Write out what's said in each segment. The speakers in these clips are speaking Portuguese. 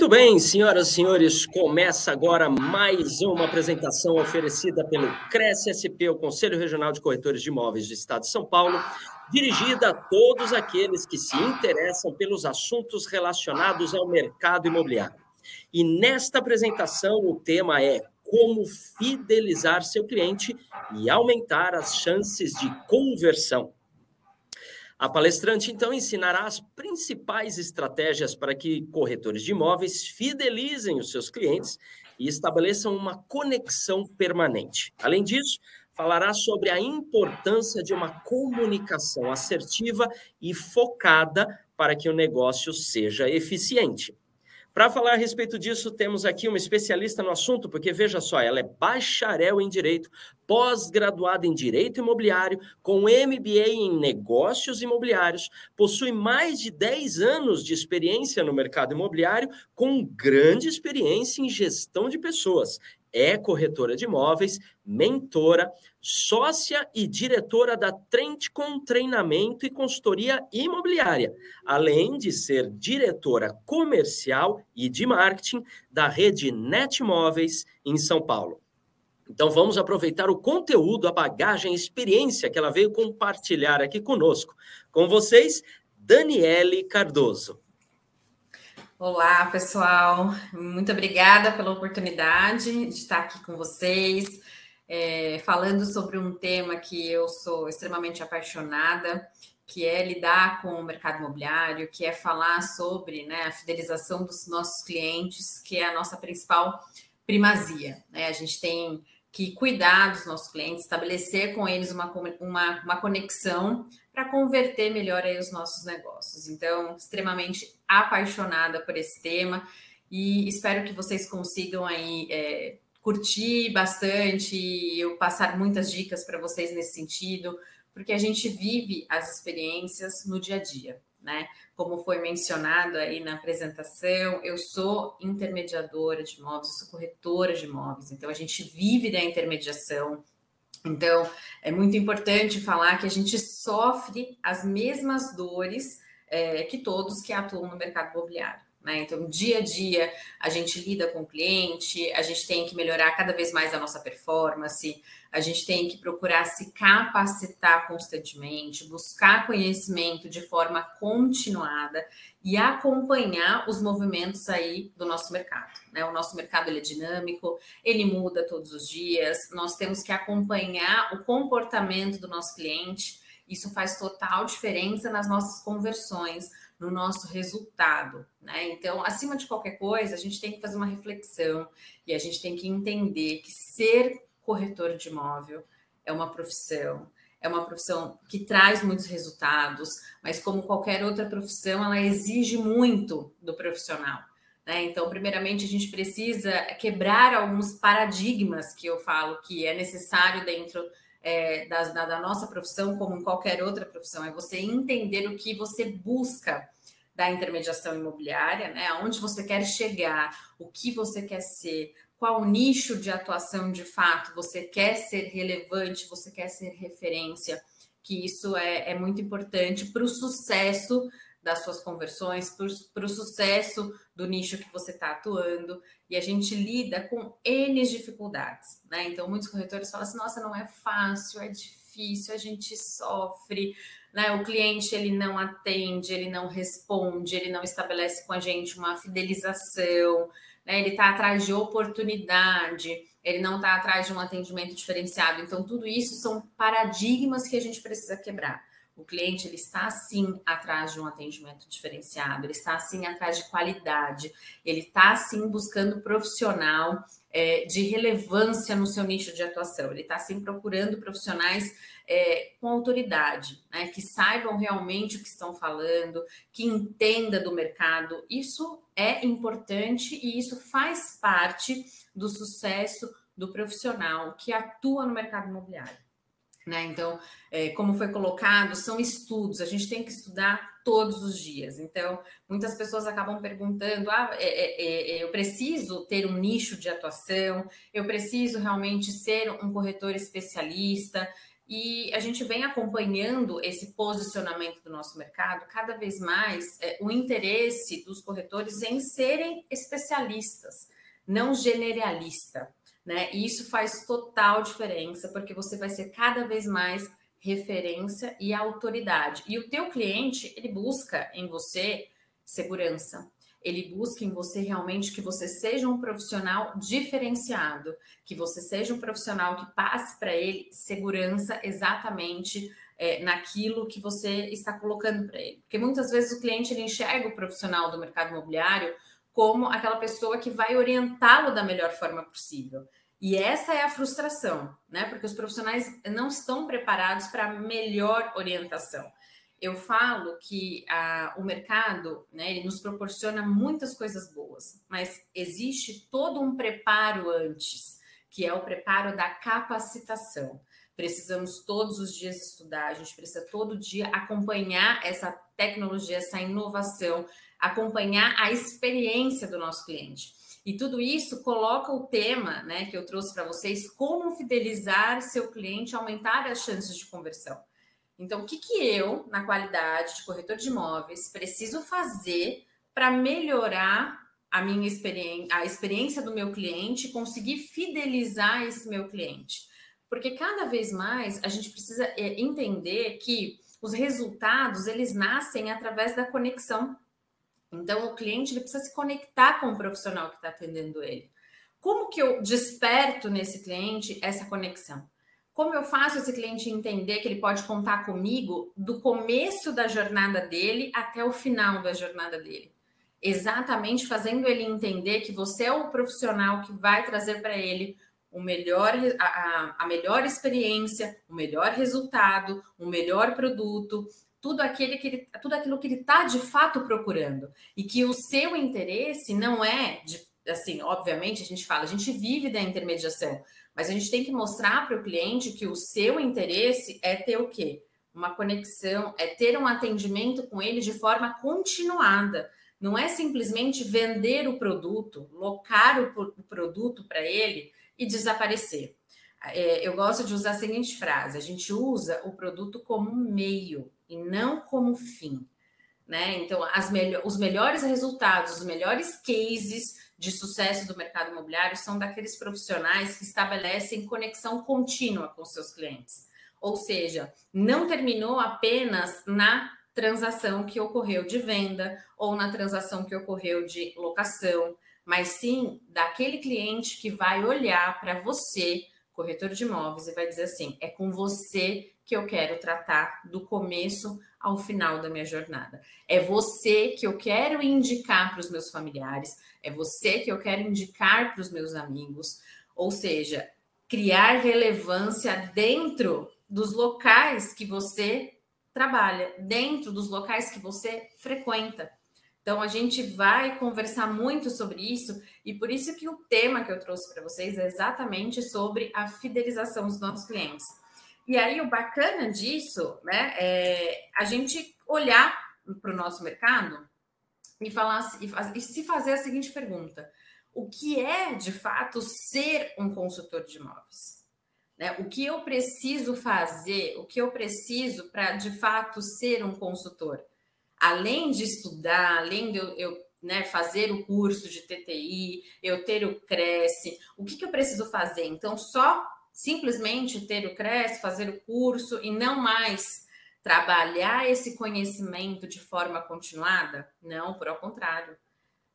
Muito bem, senhoras e senhores, começa agora mais uma apresentação oferecida pelo Cresce SP, o Conselho Regional de Corretores de Imóveis do Estado de São Paulo, dirigida a todos aqueles que se interessam pelos assuntos relacionados ao mercado imobiliário. E nesta apresentação, o tema é como fidelizar seu cliente e aumentar as chances de conversão. A palestrante, então, ensinará as principais estratégias para que corretores de imóveis fidelizem os seus clientes e estabeleçam uma conexão permanente. Além disso, falará sobre a importância de uma comunicação assertiva e focada para que o negócio seja eficiente. Para falar a respeito disso, temos aqui uma especialista no assunto, porque veja só, ela é bacharel em Direito, pós-graduada em Direito Imobiliário, com MBA em Negócios Imobiliários, possui mais de 10 anos de experiência no mercado imobiliário, com grande experiência em gestão de pessoas é corretora de imóveis, mentora, sócia e diretora da Trendcom Treinamento e Consultoria Imobiliária, além de ser diretora comercial e de marketing da rede Netmóveis em São Paulo. Então vamos aproveitar o conteúdo, a bagagem, a experiência que ela veio compartilhar aqui conosco. Com vocês, Daniele Cardoso. Olá, pessoal. Muito obrigada pela oportunidade de estar aqui com vocês, é, falando sobre um tema que eu sou extremamente apaixonada, que é lidar com o mercado imobiliário, que é falar sobre né, a fidelização dos nossos clientes, que é a nossa principal primazia. Né? A gente tem que cuidar dos nossos clientes, estabelecer com eles uma, uma, uma conexão para converter melhor aí os nossos negócios. Então, extremamente apaixonada por esse tema e espero que vocês consigam aí é, curtir bastante e eu passar muitas dicas para vocês nesse sentido, porque a gente vive as experiências no dia a dia, né? Como foi mencionado aí na apresentação, eu sou intermediadora de imóveis, sou corretora de imóveis, então a gente vive da intermediação, então, é muito importante falar que a gente sofre as mesmas dores é, que todos que atuam no mercado imobiliário. Né? Então, dia a dia, a gente lida com o cliente, a gente tem que melhorar cada vez mais a nossa performance, a gente tem que procurar se capacitar constantemente, buscar conhecimento de forma continuada e acompanhar os movimentos aí do nosso mercado. Né? O nosso mercado ele é dinâmico, ele muda todos os dias, nós temos que acompanhar o comportamento do nosso cliente. Isso faz total diferença nas nossas conversões, no nosso resultado, né? Então, acima de qualquer coisa, a gente tem que fazer uma reflexão e a gente tem que entender que ser corretor de imóvel é uma profissão, é uma profissão que traz muitos resultados, mas como qualquer outra profissão, ela exige muito do profissional. Né? Então, primeiramente, a gente precisa quebrar alguns paradigmas que eu falo que é necessário dentro é, da, da, nossa profissão, como em qualquer outra profissão, é você entender o que você busca da intermediação imobiliária, né? Aonde você quer chegar, o que você quer ser, qual nicho de atuação de fato você quer ser relevante, você quer ser referência, que isso é, é muito importante para o sucesso das suas conversões, para o sucesso do nicho que você está atuando, e a gente lida com N dificuldades, né? Então, muitos corretores falam assim: nossa, não é fácil, é difícil, a gente sofre, né? O cliente ele não atende, ele não responde, ele não estabelece com a gente uma fidelização, né? Ele está atrás de oportunidade, ele não está atrás de um atendimento diferenciado. Então, tudo isso são paradigmas que a gente precisa quebrar. O cliente ele está sim atrás de um atendimento diferenciado, ele está sim atrás de qualidade, ele está sim buscando profissional é, de relevância no seu nicho de atuação, ele está sim procurando profissionais é, com autoridade, né, que saibam realmente o que estão falando, que entenda do mercado. Isso é importante e isso faz parte do sucesso do profissional que atua no mercado imobiliário. Né? Então, é, como foi colocado, são estudos, a gente tem que estudar todos os dias. Então, muitas pessoas acabam perguntando: ah, é, é, é, eu preciso ter um nicho de atuação, eu preciso realmente ser um corretor especialista. E a gente vem acompanhando esse posicionamento do nosso mercado, cada vez mais é, o interesse dos corretores em serem especialistas, não generalista. Né? E isso faz total diferença, porque você vai ser cada vez mais referência e autoridade. E o teu cliente, ele busca em você segurança. Ele busca em você realmente que você seja um profissional diferenciado, que você seja um profissional que passe para ele segurança exatamente é, naquilo que você está colocando para ele. Porque muitas vezes o cliente ele enxerga o profissional do mercado imobiliário como aquela pessoa que vai orientá-lo da melhor forma possível. E essa é a frustração, né? Porque os profissionais não estão preparados para melhor orientação. Eu falo que a, o mercado, né, ele nos proporciona muitas coisas boas, mas existe todo um preparo antes, que é o preparo da capacitação. Precisamos todos os dias estudar, a gente precisa todo dia acompanhar essa tecnologia, essa inovação, acompanhar a experiência do nosso cliente. E tudo isso coloca o tema né, que eu trouxe para vocês, como fidelizar seu cliente, aumentar as chances de conversão. Então, o que, que eu, na qualidade de corretor de imóveis, preciso fazer para melhorar a minha experiência, a experiência do meu cliente, conseguir fidelizar esse meu cliente? Porque cada vez mais a gente precisa é, entender que os resultados eles nascem através da conexão então, o cliente ele precisa se conectar com o profissional que está atendendo ele. Como que eu desperto nesse cliente essa conexão? Como eu faço esse cliente entender que ele pode contar comigo do começo da jornada dele até o final da jornada dele? Exatamente fazendo ele entender que você é o profissional que vai trazer para ele o melhor, a, a, melhor experiência, o melhor resultado, o melhor produto, tudo, aquele que ele, tudo aquilo que ele está de fato procurando. E que o seu interesse não é de, assim, obviamente, a gente fala, a gente vive da intermediação, mas a gente tem que mostrar para o cliente que o seu interesse é ter o quê? Uma conexão, é ter um atendimento com ele de forma continuada. Não é simplesmente vender o produto, locar o, produto para ele e desaparecer. É, eu gosto de usar a seguinte frase: a gente usa o produto como meio e não como fim. Né? Então, me os melhores resultados, os melhores cases de sucesso do mercado imobiliário são daqueles profissionais que estabelecem conexão contínua com seus clientes. Ou seja, não terminou apenas na transação que ocorreu de venda ou na transação que ocorreu de locação, mas sim daquele cliente que vai olhar para você, corretor de imóveis, e vai dizer assim: é com você que eu quero tratar do começo ao final da minha jornada. É você que eu quero indicar para os meus familiares, é você que eu quero indicar para os meus amigos, ou seja, criar relevância dentro dos locais que você trabalha, dentro dos locais que você frequenta. Então a gente vai conversar muito sobre isso e por isso que o tema que eu trouxe para vocês é exatamente sobre a fidelização dos nossos clientes. E aí, o bacana disso, né, é a gente olhar para o nosso mercado e falar e se fazer a seguinte pergunta: o que é de fato ser um consultor de imóveis? Né? O que eu preciso fazer? O que eu preciso para de fato ser um consultor? Além de estudar, além de eu, eu né, fazer o curso de TTI, eu ter o Cresce, o que, que eu preciso fazer? Então, só simplesmente ter o CRES, fazer o curso e não mais trabalhar esse conhecimento de forma continuada? Não, por ao contrário.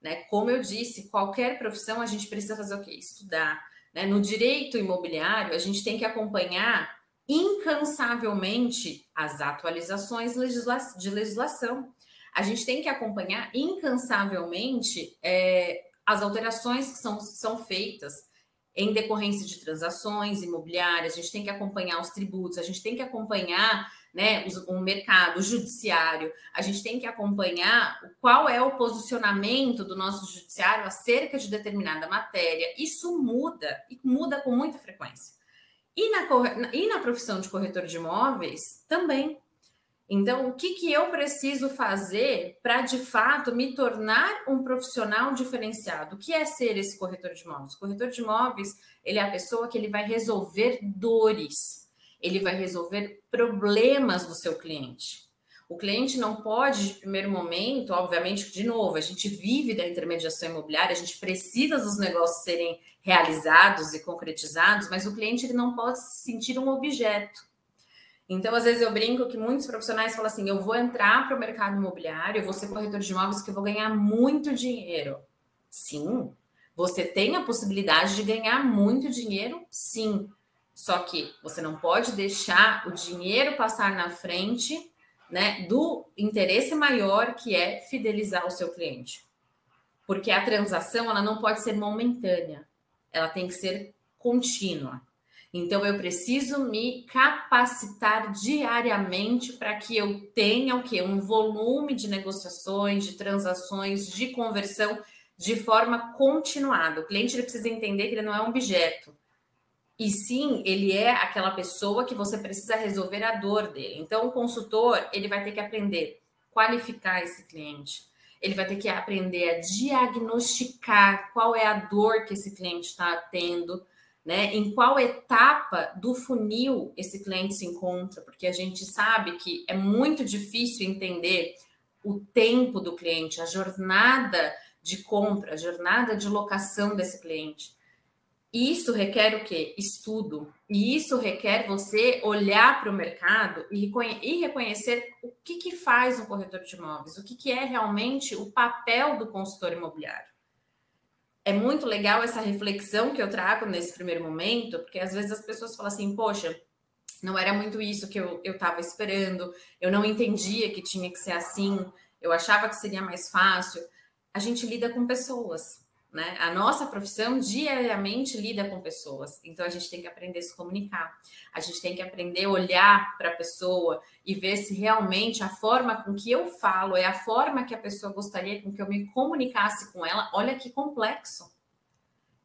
Né? Como eu disse, qualquer profissão a gente precisa fazer o quê? Estudar. Né? No direito imobiliário, a gente tem que acompanhar incansavelmente as atualizações de legislação. A gente tem que acompanhar incansavelmente é, as alterações que são, são feitas em decorrência de transações imobiliárias, a gente tem que acompanhar os tributos, a gente tem que acompanhar né, o, mercado, o judiciário, a gente tem que acompanhar qual é o posicionamento do nosso judiciário acerca de determinada matéria. Isso muda e muda com muita frequência. E na, e na profissão de corretor de imóveis também. Então, o que, que eu preciso fazer para, de fato, me tornar um profissional diferenciado? O que é ser esse corretor de imóveis? O corretor de imóveis, ele é a pessoa que ele vai resolver dores, ele vai resolver problemas do seu cliente. O cliente não pode, de primeiro momento, obviamente, de novo, a gente vive da intermediação imobiliária, a gente precisa dos negócios serem realizados e concretizados, mas o cliente ele não pode se sentir um objeto. Então, às vezes eu brinco que muitos profissionais falam assim: eu vou entrar para o mercado imobiliário, eu vou ser corretor de imóveis que eu vou ganhar muito dinheiro. Sim, você tem a possibilidade de ganhar muito dinheiro, sim. Só que você não pode deixar o dinheiro passar na frente né, do interesse maior que é fidelizar o seu cliente. Porque a transação ela não pode ser momentânea, ela tem que ser contínua. Então, eu preciso me capacitar diariamente para que eu tenha o quê? Um volume de negociações, de transações, de conversão de forma continuada. O cliente ele precisa entender que ele não é um objeto. E sim, ele é aquela pessoa que você precisa resolver a dor dele. Então, o consultor, ele vai ter que aprender a qualificar esse cliente. Ele vai ter que aprender a diagnosticar qual é a dor que esse cliente está tendo né? Em qual etapa do funil esse cliente se encontra? Porque a gente sabe que é muito difícil entender o tempo do cliente, a jornada de compra, a jornada de locação desse cliente. E isso requer o quê? Estudo. E isso requer você olhar para o mercado e, reconhecer o que, que faz um corretor de imóveis, o que, que é realmente o papel do consultor imobiliário é muito legal essa reflexão que eu trago nesse primeiro momento, porque às vezes as pessoas falam assim, poxa, não era muito isso que eu estava esperando, eu não entendia que tinha que ser assim, eu achava que seria mais fácil. A gente lida com pessoas, né? A nossa profissão diariamente lida com pessoas, então a gente tem que aprender a se comunicar, a gente tem que aprender a olhar para a pessoa e ver se realmente a forma com que eu falo é a forma que a pessoa gostaria com que eu me comunicasse com ela. Olha que complexo,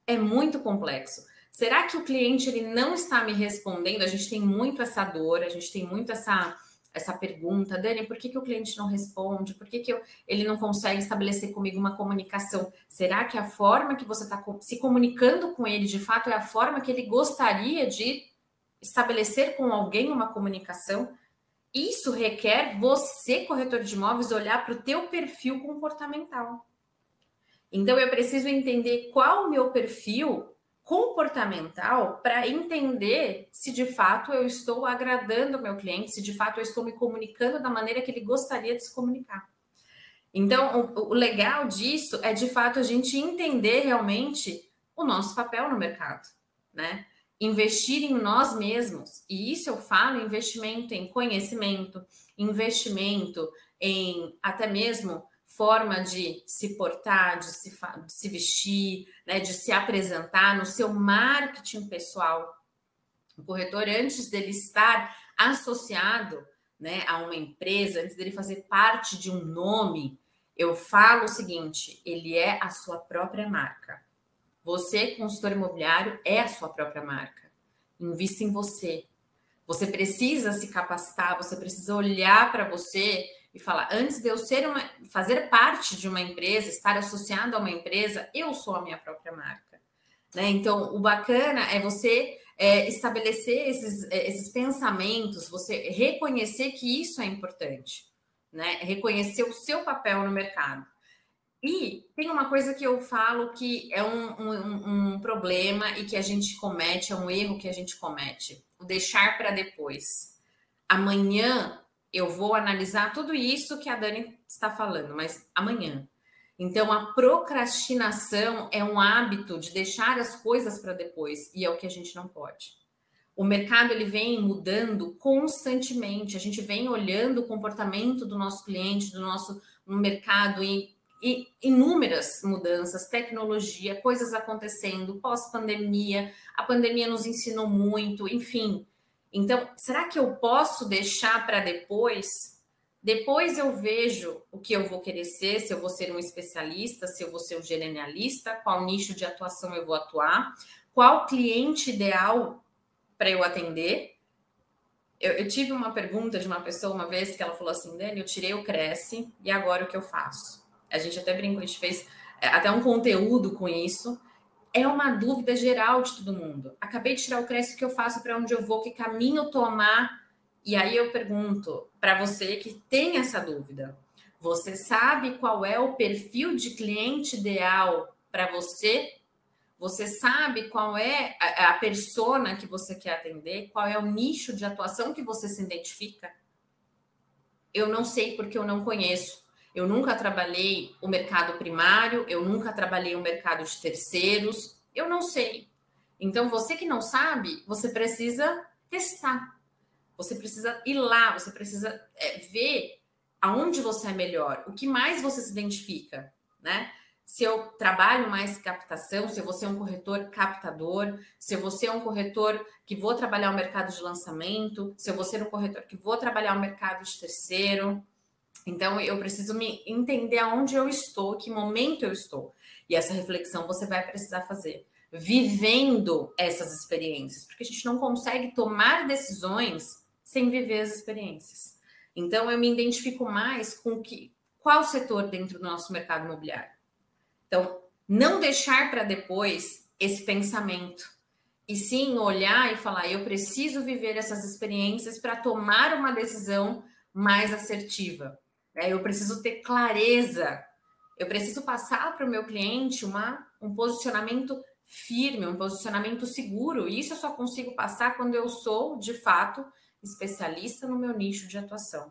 é muito complexo. Será que o cliente ele não está me respondendo? A gente tem muito essa dor, a gente tem muito essa essa pergunta, Dani, por que, que o cliente não responde? Por que, que eu, ele não consegue estabelecer comigo uma comunicação? Será que a forma que você está se comunicando com ele, de fato, é a forma que ele gostaria de estabelecer com alguém uma comunicação? Isso requer você, corretor de imóveis, olhar para o teu perfil comportamental. Então, eu preciso entender qual o meu perfil comportamental para entender se de fato eu estou agradando o meu cliente, se de fato eu estou me comunicando da maneira que ele gostaria de se comunicar. Então, o, o legal disso é de fato a gente entender realmente o nosso papel no mercado, né? Investir em nós mesmos, e isso eu falo investimento em conhecimento, investimento em até mesmo forma de se portar, de se, de se vestir, né, de se apresentar no seu marketing pessoal. O corretor, antes dele estar associado né, a uma empresa, antes dele fazer parte de um nome, eu falo o seguinte: ele é a sua própria marca. Você, consultor imobiliário, é a sua própria marca. Invista em você. Você precisa se capacitar, você precisa olhar para você e falar, antes de eu ser uma, fazer parte de uma empresa, estar associado a uma empresa, eu sou a minha própria marca. Né? Então, o bacana é você é, estabelecer esses, é, esses pensamentos, você reconhecer que isso é importante, né? Reconhecer o seu papel no mercado. E tem uma coisa que eu falo que é um, um, um problema e que a gente comete, é um erro que a gente comete, o deixar para depois. Amanhã eu vou analisar tudo isso que a Dani está falando, mas amanhã. Então, a procrastinação é um hábito de deixar as coisas para depois, e é o que a gente não pode. O mercado ele vem mudando constantemente, a gente vem olhando o comportamento do nosso cliente, do nosso no mercado e, e inúmeras mudanças, tecnologia, coisas acontecendo, pós-pandemia, a pandemia nos ensinou muito, enfim, então, será que eu posso deixar para depois? Depois eu vejo o que eu vou querer ser, se eu vou ser um especialista, se eu vou ser um generalista, qual nicho de atuação eu vou atuar, qual cliente ideal para eu atender. Eu, eu, tive uma pergunta de uma pessoa uma vez que ela falou assim: Dani, eu tirei o Cresce e agora o que eu faço? A gente até brincou, a gente fez é, até um conteúdo com isso. É uma dúvida geral de todo mundo. Acabei de tirar o Cresce, o que eu faço? Para onde eu vou? Que caminho tomar? E aí eu pergunto para você que tem essa dúvida: você sabe qual é o perfil de cliente ideal para você? Você sabe qual é a, a persona que você quer atender? Qual é o nicho de atuação que você se identifica? Eu não sei porque eu não conheço. Eu nunca trabalhei o mercado primário, eu nunca trabalhei o mercado de terceiros, eu não sei. Então, você que não sabe, você precisa testar. Você precisa ir lá, você precisa é, ver aonde você é melhor, o que mais você se identifica, né? Se eu trabalho mais captação, se você é um corretor captador, se você é um corretor que vou trabalhar o mercado de lançamento, se você é um corretor que vou trabalhar o mercado de terceiro. Então, eu preciso me entender aonde eu estou, que momento eu estou. E essa reflexão você vai precisar fazer vivendo essas experiências, porque a gente não consegue tomar decisões sem viver as experiências. Então, eu me identifico mais com que, qual setor dentro do nosso mercado imobiliário. Então, não deixar para depois esse pensamento, e sim olhar e falar: eu preciso viver essas experiências para tomar uma decisão mais assertiva. Né? Eu preciso ter clareza, eu preciso passar para o meu cliente uma, um posicionamento firme, um posicionamento seguro. E isso eu só consigo passar quando eu sou, de fato, especialista no meu nicho de atuação.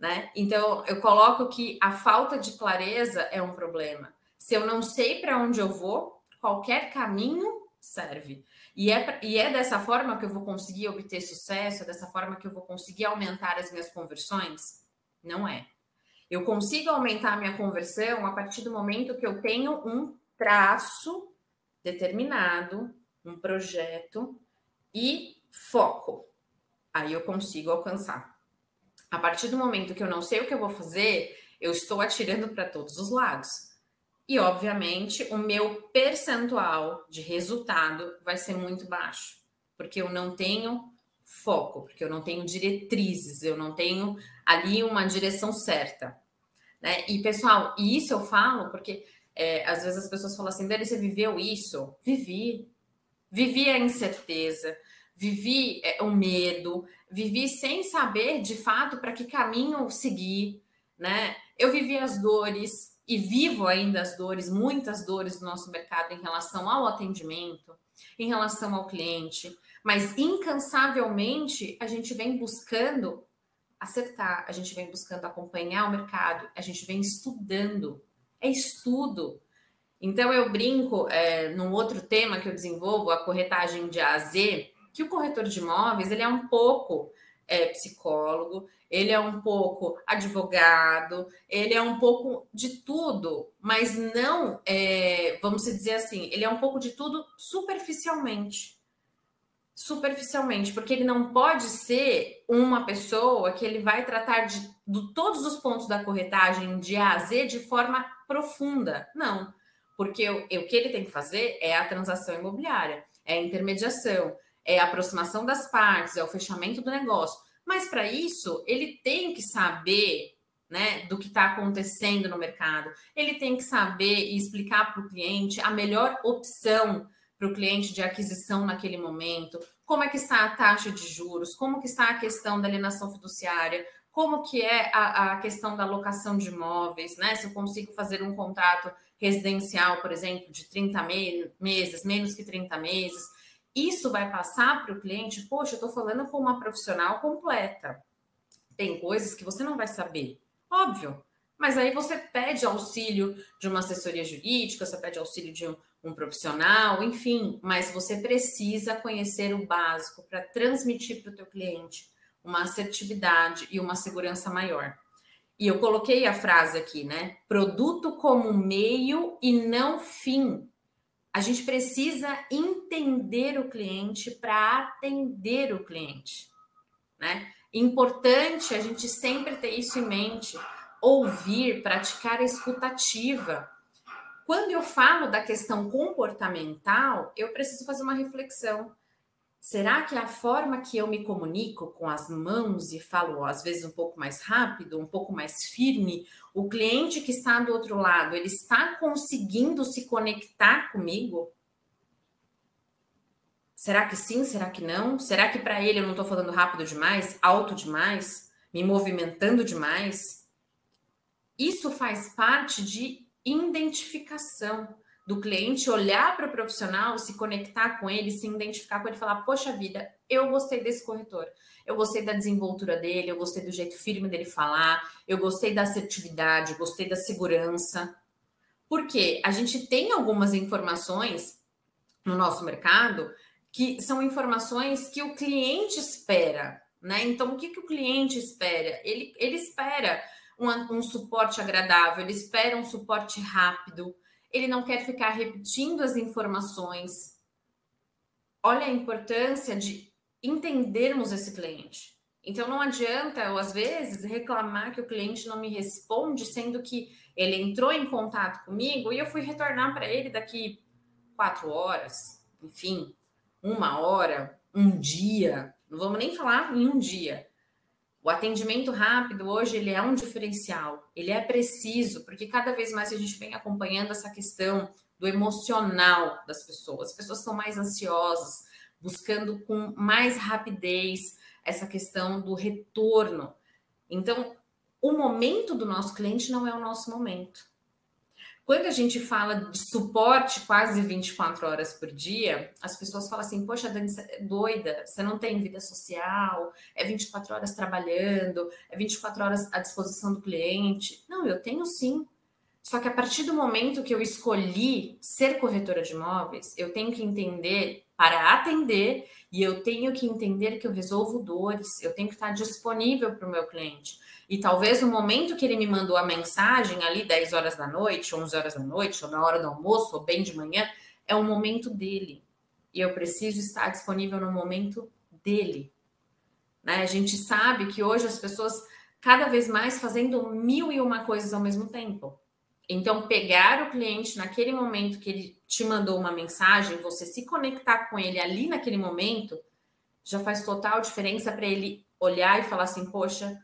Né? Então, eu coloco que a falta de clareza é um problema. Se eu não sei para onde eu vou, qualquer caminho serve. E é, e é dessa forma que eu vou conseguir obter sucesso, é dessa forma que eu vou conseguir aumentar as minhas conversões? Não é. Eu consigo aumentar a minha conversão a partir do momento que eu tenho um traço determinado, um projeto e foco aí eu consigo alcançar. A partir do momento que eu não sei o que eu vou fazer, eu estou atirando para todos os lados. E, obviamente, o meu percentual de resultado vai ser muito baixo, porque eu não tenho foco, porque eu não tenho diretrizes, eu não tenho ali uma direção certa. Né? E, pessoal, isso eu falo porque é, às vezes as pessoas falam assim: Dani, você viveu isso? Vivi. Vivi a incerteza, vivi é, o medo, vivi sem saber de fato para que caminho seguir, né? Eu vivi as dores e vivo ainda as dores, muitas dores do nosso mercado em relação ao atendimento, em relação ao cliente, mas incansavelmente a gente vem buscando acertar, a gente vem buscando acompanhar o mercado, a gente vem estudando, é estudo. Então eu brinco é, num outro tema que eu desenvolvo, a corretagem de A a Z, que o corretor de imóveis ele é um pouco é, psicólogo, ele é um pouco advogado, ele é um pouco de tudo, mas não, é, vamos dizer assim, ele é um pouco de tudo superficialmente. Superficialmente, porque ele não pode ser uma pessoa que ele vai tratar de, de todos os pontos da corretagem de A a Z de forma profunda. Não, porque o, o que ele tem que fazer é a transação imobiliária, é a intermediação, é a aproximação das partes, é o fechamento do negócio. Mas para isso, ele tem que saber né, do que está acontecendo no mercado. Ele tem que saber e explicar para o cliente a melhor opção para o cliente de aquisição naquele momento, como é que está a taxa de juros, como que está a questão da alienação fiduciária, como que é a, a questão da locação de imóveis, né? Se eu consigo fazer um contrato residencial, por exemplo, de 30 me meses, menos que 30 meses, isso vai passar para o cliente, poxa, eu estou falando com uma profissional completa. Tem coisas que você não vai saber, óbvio. Mas aí você pede auxílio de uma assessoria jurídica, você pede auxílio de um, um profissional, enfim, mas você precisa conhecer o básico para transmitir para o teu cliente uma assertividade e uma segurança maior. E eu coloquei a frase aqui, né? Produto como meio e não fim a gente precisa entender o cliente para atender o cliente, né? Importante a gente sempre ter isso em mente, ouvir, praticar a escutativa. Quando eu falo da questão comportamental, eu preciso fazer uma reflexão. Será que a forma que eu me comunico com as mãos e falo às vezes um pouco mais rápido, um pouco mais firme, o cliente que está do outro lado, ele está conseguindo se conectar comigo? Será que sim? Será que não? Será que para ele eu não estou falando rápido demais, alto demais, me movimentando demais? Isso faz parte de identificação do cliente olhar para o profissional, se conectar com ele, se identificar com ele, falar: Poxa vida, eu gostei desse corretor, eu gostei da desenvoltura dele, eu gostei do jeito firme dele falar, eu gostei da assertividade, gostei da segurança. Porque a gente tem algumas informações no nosso mercado que são informações que o cliente espera, né? Então, o que, que o cliente espera? Ele, ele espera um, um suporte agradável, ele espera um suporte rápido, ele não quer ficar repetindo as informações. Olha a importância de entendermos esse cliente. Então não adianta eu às vezes reclamar que o cliente não me responde, sendo que ele entrou em contato comigo e eu fui retornar para ele daqui quatro horas, enfim, uma hora, um dia. Não vamos nem falar em um dia. O atendimento rápido hoje ele é um diferencial, ele é preciso, porque cada vez mais a gente vem acompanhando essa questão do emocional das pessoas. As pessoas estão mais ansiosas, buscando com mais rapidez essa questão do retorno. Então, o momento do nosso cliente não é o nosso momento. Quando a gente fala de suporte quase 24 horas por dia, as pessoas falam assim: Poxa, Dani, você é doida, você não tem vida social, é 24 horas trabalhando, é 24 horas à disposição do cliente. Não, eu tenho sim. Só que a partir do momento que eu escolhi ser corretora de imóveis, eu tenho que entender para atender e eu tenho que entender que eu resolvo dores, eu tenho que estar disponível para o meu cliente. E talvez no momento que ele me mandou a mensagem, ali 10 horas da noite, 11 horas da noite, ou na hora do almoço, ou bem de manhã, é o momento dele. E eu preciso estar disponível no momento dele. Né? A gente sabe que hoje as pessoas cada vez mais fazendo mil e uma coisas ao mesmo tempo. Então, pegar o cliente naquele momento que ele te mandou uma mensagem, você se conectar com ele ali naquele momento, já faz total diferença para ele olhar e falar assim: Poxa,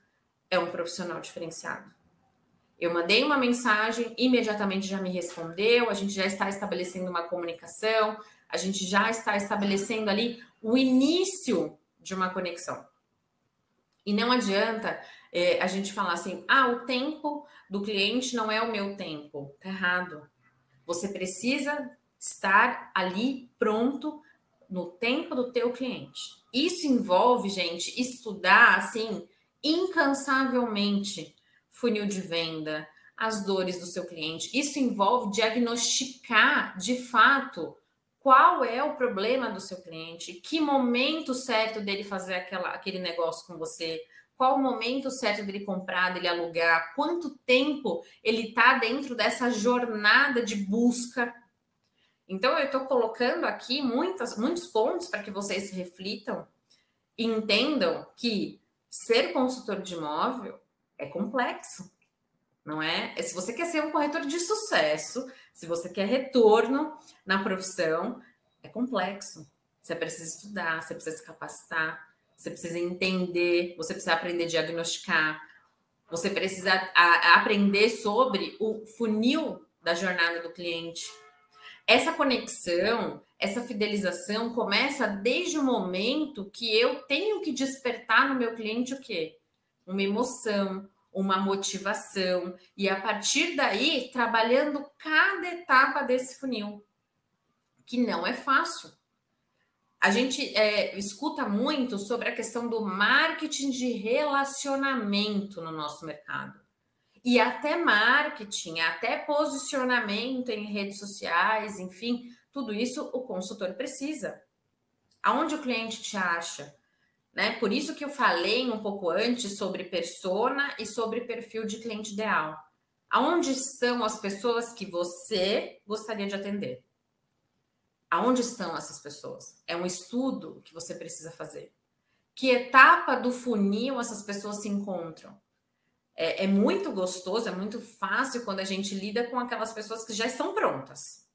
é um profissional diferenciado. Eu mandei uma mensagem, imediatamente já me respondeu, a gente já está estabelecendo uma comunicação, a gente já está estabelecendo ali o início de uma conexão. E não adianta é, a gente falar assim: ah, o tempo do cliente não é o meu tempo. Tá errado. Você precisa estar ali pronto no tempo do teu cliente. Isso envolve, gente, estudar assim incansavelmente funil de venda, as dores do seu cliente. Isso envolve diagnosticar de fato qual é o problema do seu cliente, que momento certo dele fazer aquela, aquele negócio com você, qual o momento certo dele comprar, dele alugar, quanto tempo ele está dentro dessa jornada de busca. Então, eu estou colocando aqui muitas, muitos pontos para que vocês reflitam e entendam que ser consultor de imóvel é complexo, não é? é? Se você quer ser um corretor de sucesso, se você quer retorno na profissão, é complexo. Você precisa estudar, você precisa se capacitar, você precisa entender, você precisa aprender a diagnosticar, você precisa a, a aprender sobre o funil da jornada do cliente. Essa conexão, essa fidelização começa desde o momento que eu tenho que despertar no meu cliente o quê? Uma emoção, uma motivação, e a partir daí, trabalhando cada etapa desse funil, que não é fácil. A gente é, escuta muito sobre a questão do marketing de relacionamento no nosso mercado. E até marketing, até posicionamento em redes sociais, enfim, tudo isso o consultor precisa. Aonde o cliente te acha? Né? Por isso que eu falei um pouco antes sobre persona e sobre perfil de cliente ideal. Aonde estão as pessoas que você gostaria de atender? Aonde estão essas pessoas? É um estudo que você precisa fazer. Que etapa do funil essas pessoas se encontram? É, é muito gostoso, é muito fácil quando a gente lida com aquelas pessoas que já estão prontas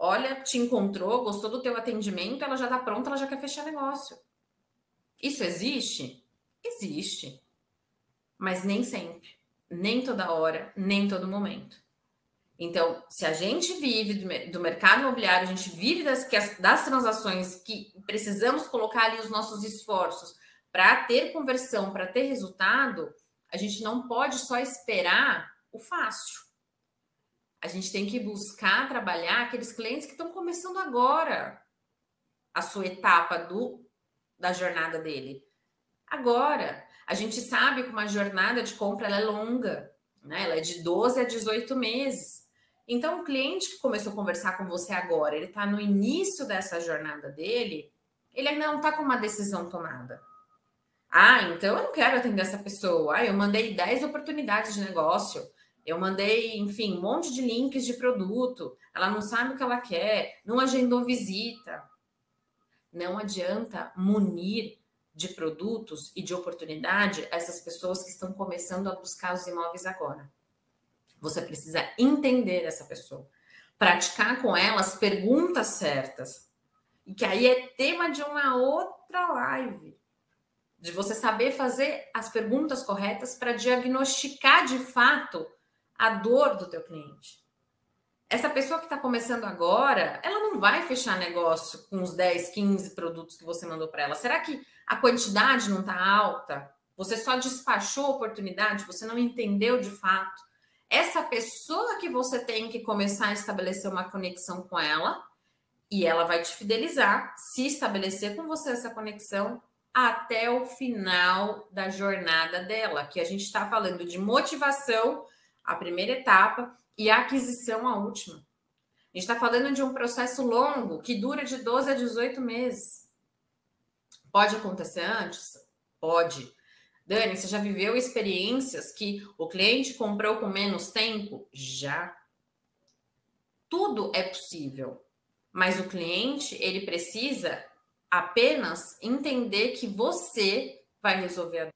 olha, te encontrou, gostou do teu atendimento, ela já está pronta, ela já quer fechar negócio. Isso existe? Existe. Mas nem sempre, nem toda hora, nem todo momento. Então, se a gente vive do, do mercado imobiliário, a gente vive das, das transações que precisamos colocar ali os nossos esforços para ter conversão, para ter resultado, a gente não pode só esperar o fácil. A gente tem que buscar trabalhar aqueles clientes que estão começando agora a sua etapa do, da jornada dele. Agora, a gente sabe que uma jornada de compra é longa, né? Ela é de 12 a 18 meses. Então, o cliente que começou a conversar com você agora, ele está no início dessa jornada dele, ele ainda não está com uma decisão tomada. Ah, então eu não quero atender essa pessoa. Ah, eu mandei 10 oportunidades de negócio. Eu mandei, enfim, um monte de links de produto. Ela não sabe o que ela quer, não agendou visita. Não adianta munir de produtos e de oportunidade essas pessoas que estão começando a buscar os imóveis agora. Você precisa entender essa pessoa, praticar com ela as perguntas certas. E que aí é tema de uma outra live. De você saber fazer as perguntas corretas para diagnosticar de fato a dor do teu cliente. Essa pessoa que está começando agora, ela não vai fechar negócio com os 10, 15 produtos que você mandou para ela. Será que a quantidade não está alta? Você só despachou a oportunidade, você não entendeu de fato. Essa pessoa que você tem que começar a estabelecer uma conexão com ela, e ela vai te fidelizar, se estabelecer com você essa conexão até o final da jornada dela, que a gente está falando de motivação a primeira etapa, e aquisição a última. A gente está falando de um processo longo que dura de 12 a 18 meses. Pode acontecer antes? Pode. Dani, você já viveu experiências que o cliente comprou com menos tempo? Já. Tudo é possível, mas o cliente ele precisa apenas entender que você vai resolver a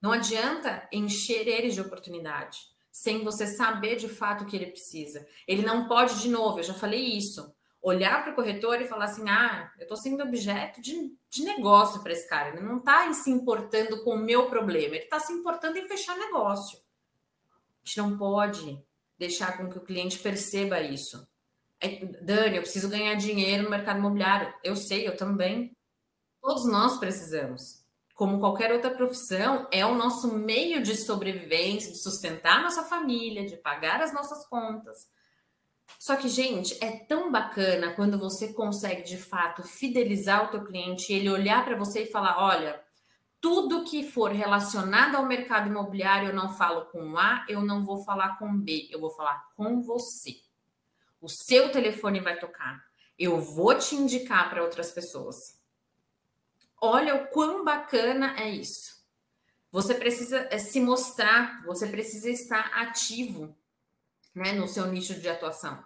não adianta encher ele de oportunidade sem você saber de fato o que ele precisa. Ele não pode, de novo, eu já falei isso, olhar para o corretor e falar assim: ah, eu estou sendo objeto de, de negócio para esse cara. Ele não está se importando com o meu problema, ele está se importando em fechar negócio. A gente não pode deixar com que o cliente perceba isso. É, Dani, eu preciso ganhar dinheiro no mercado imobiliário. Eu sei, eu também. Todos nós precisamos como qualquer outra profissão, é o nosso meio de sobrevivência, de sustentar nossa família, de pagar as nossas contas. Só que, gente, é tão bacana quando você consegue de fato fidelizar o teu cliente, ele olhar para você e falar: olha, tudo que for relacionado ao mercado imobiliário, eu não falo com A, eu não vou falar com B, eu vou falar com você. O seu telefone vai tocar. Eu vou te indicar para outras pessoas. Olha o quão bacana é isso. Você precisa eh, se mostrar, você precisa estar ativo né, no seu nicho de atuação.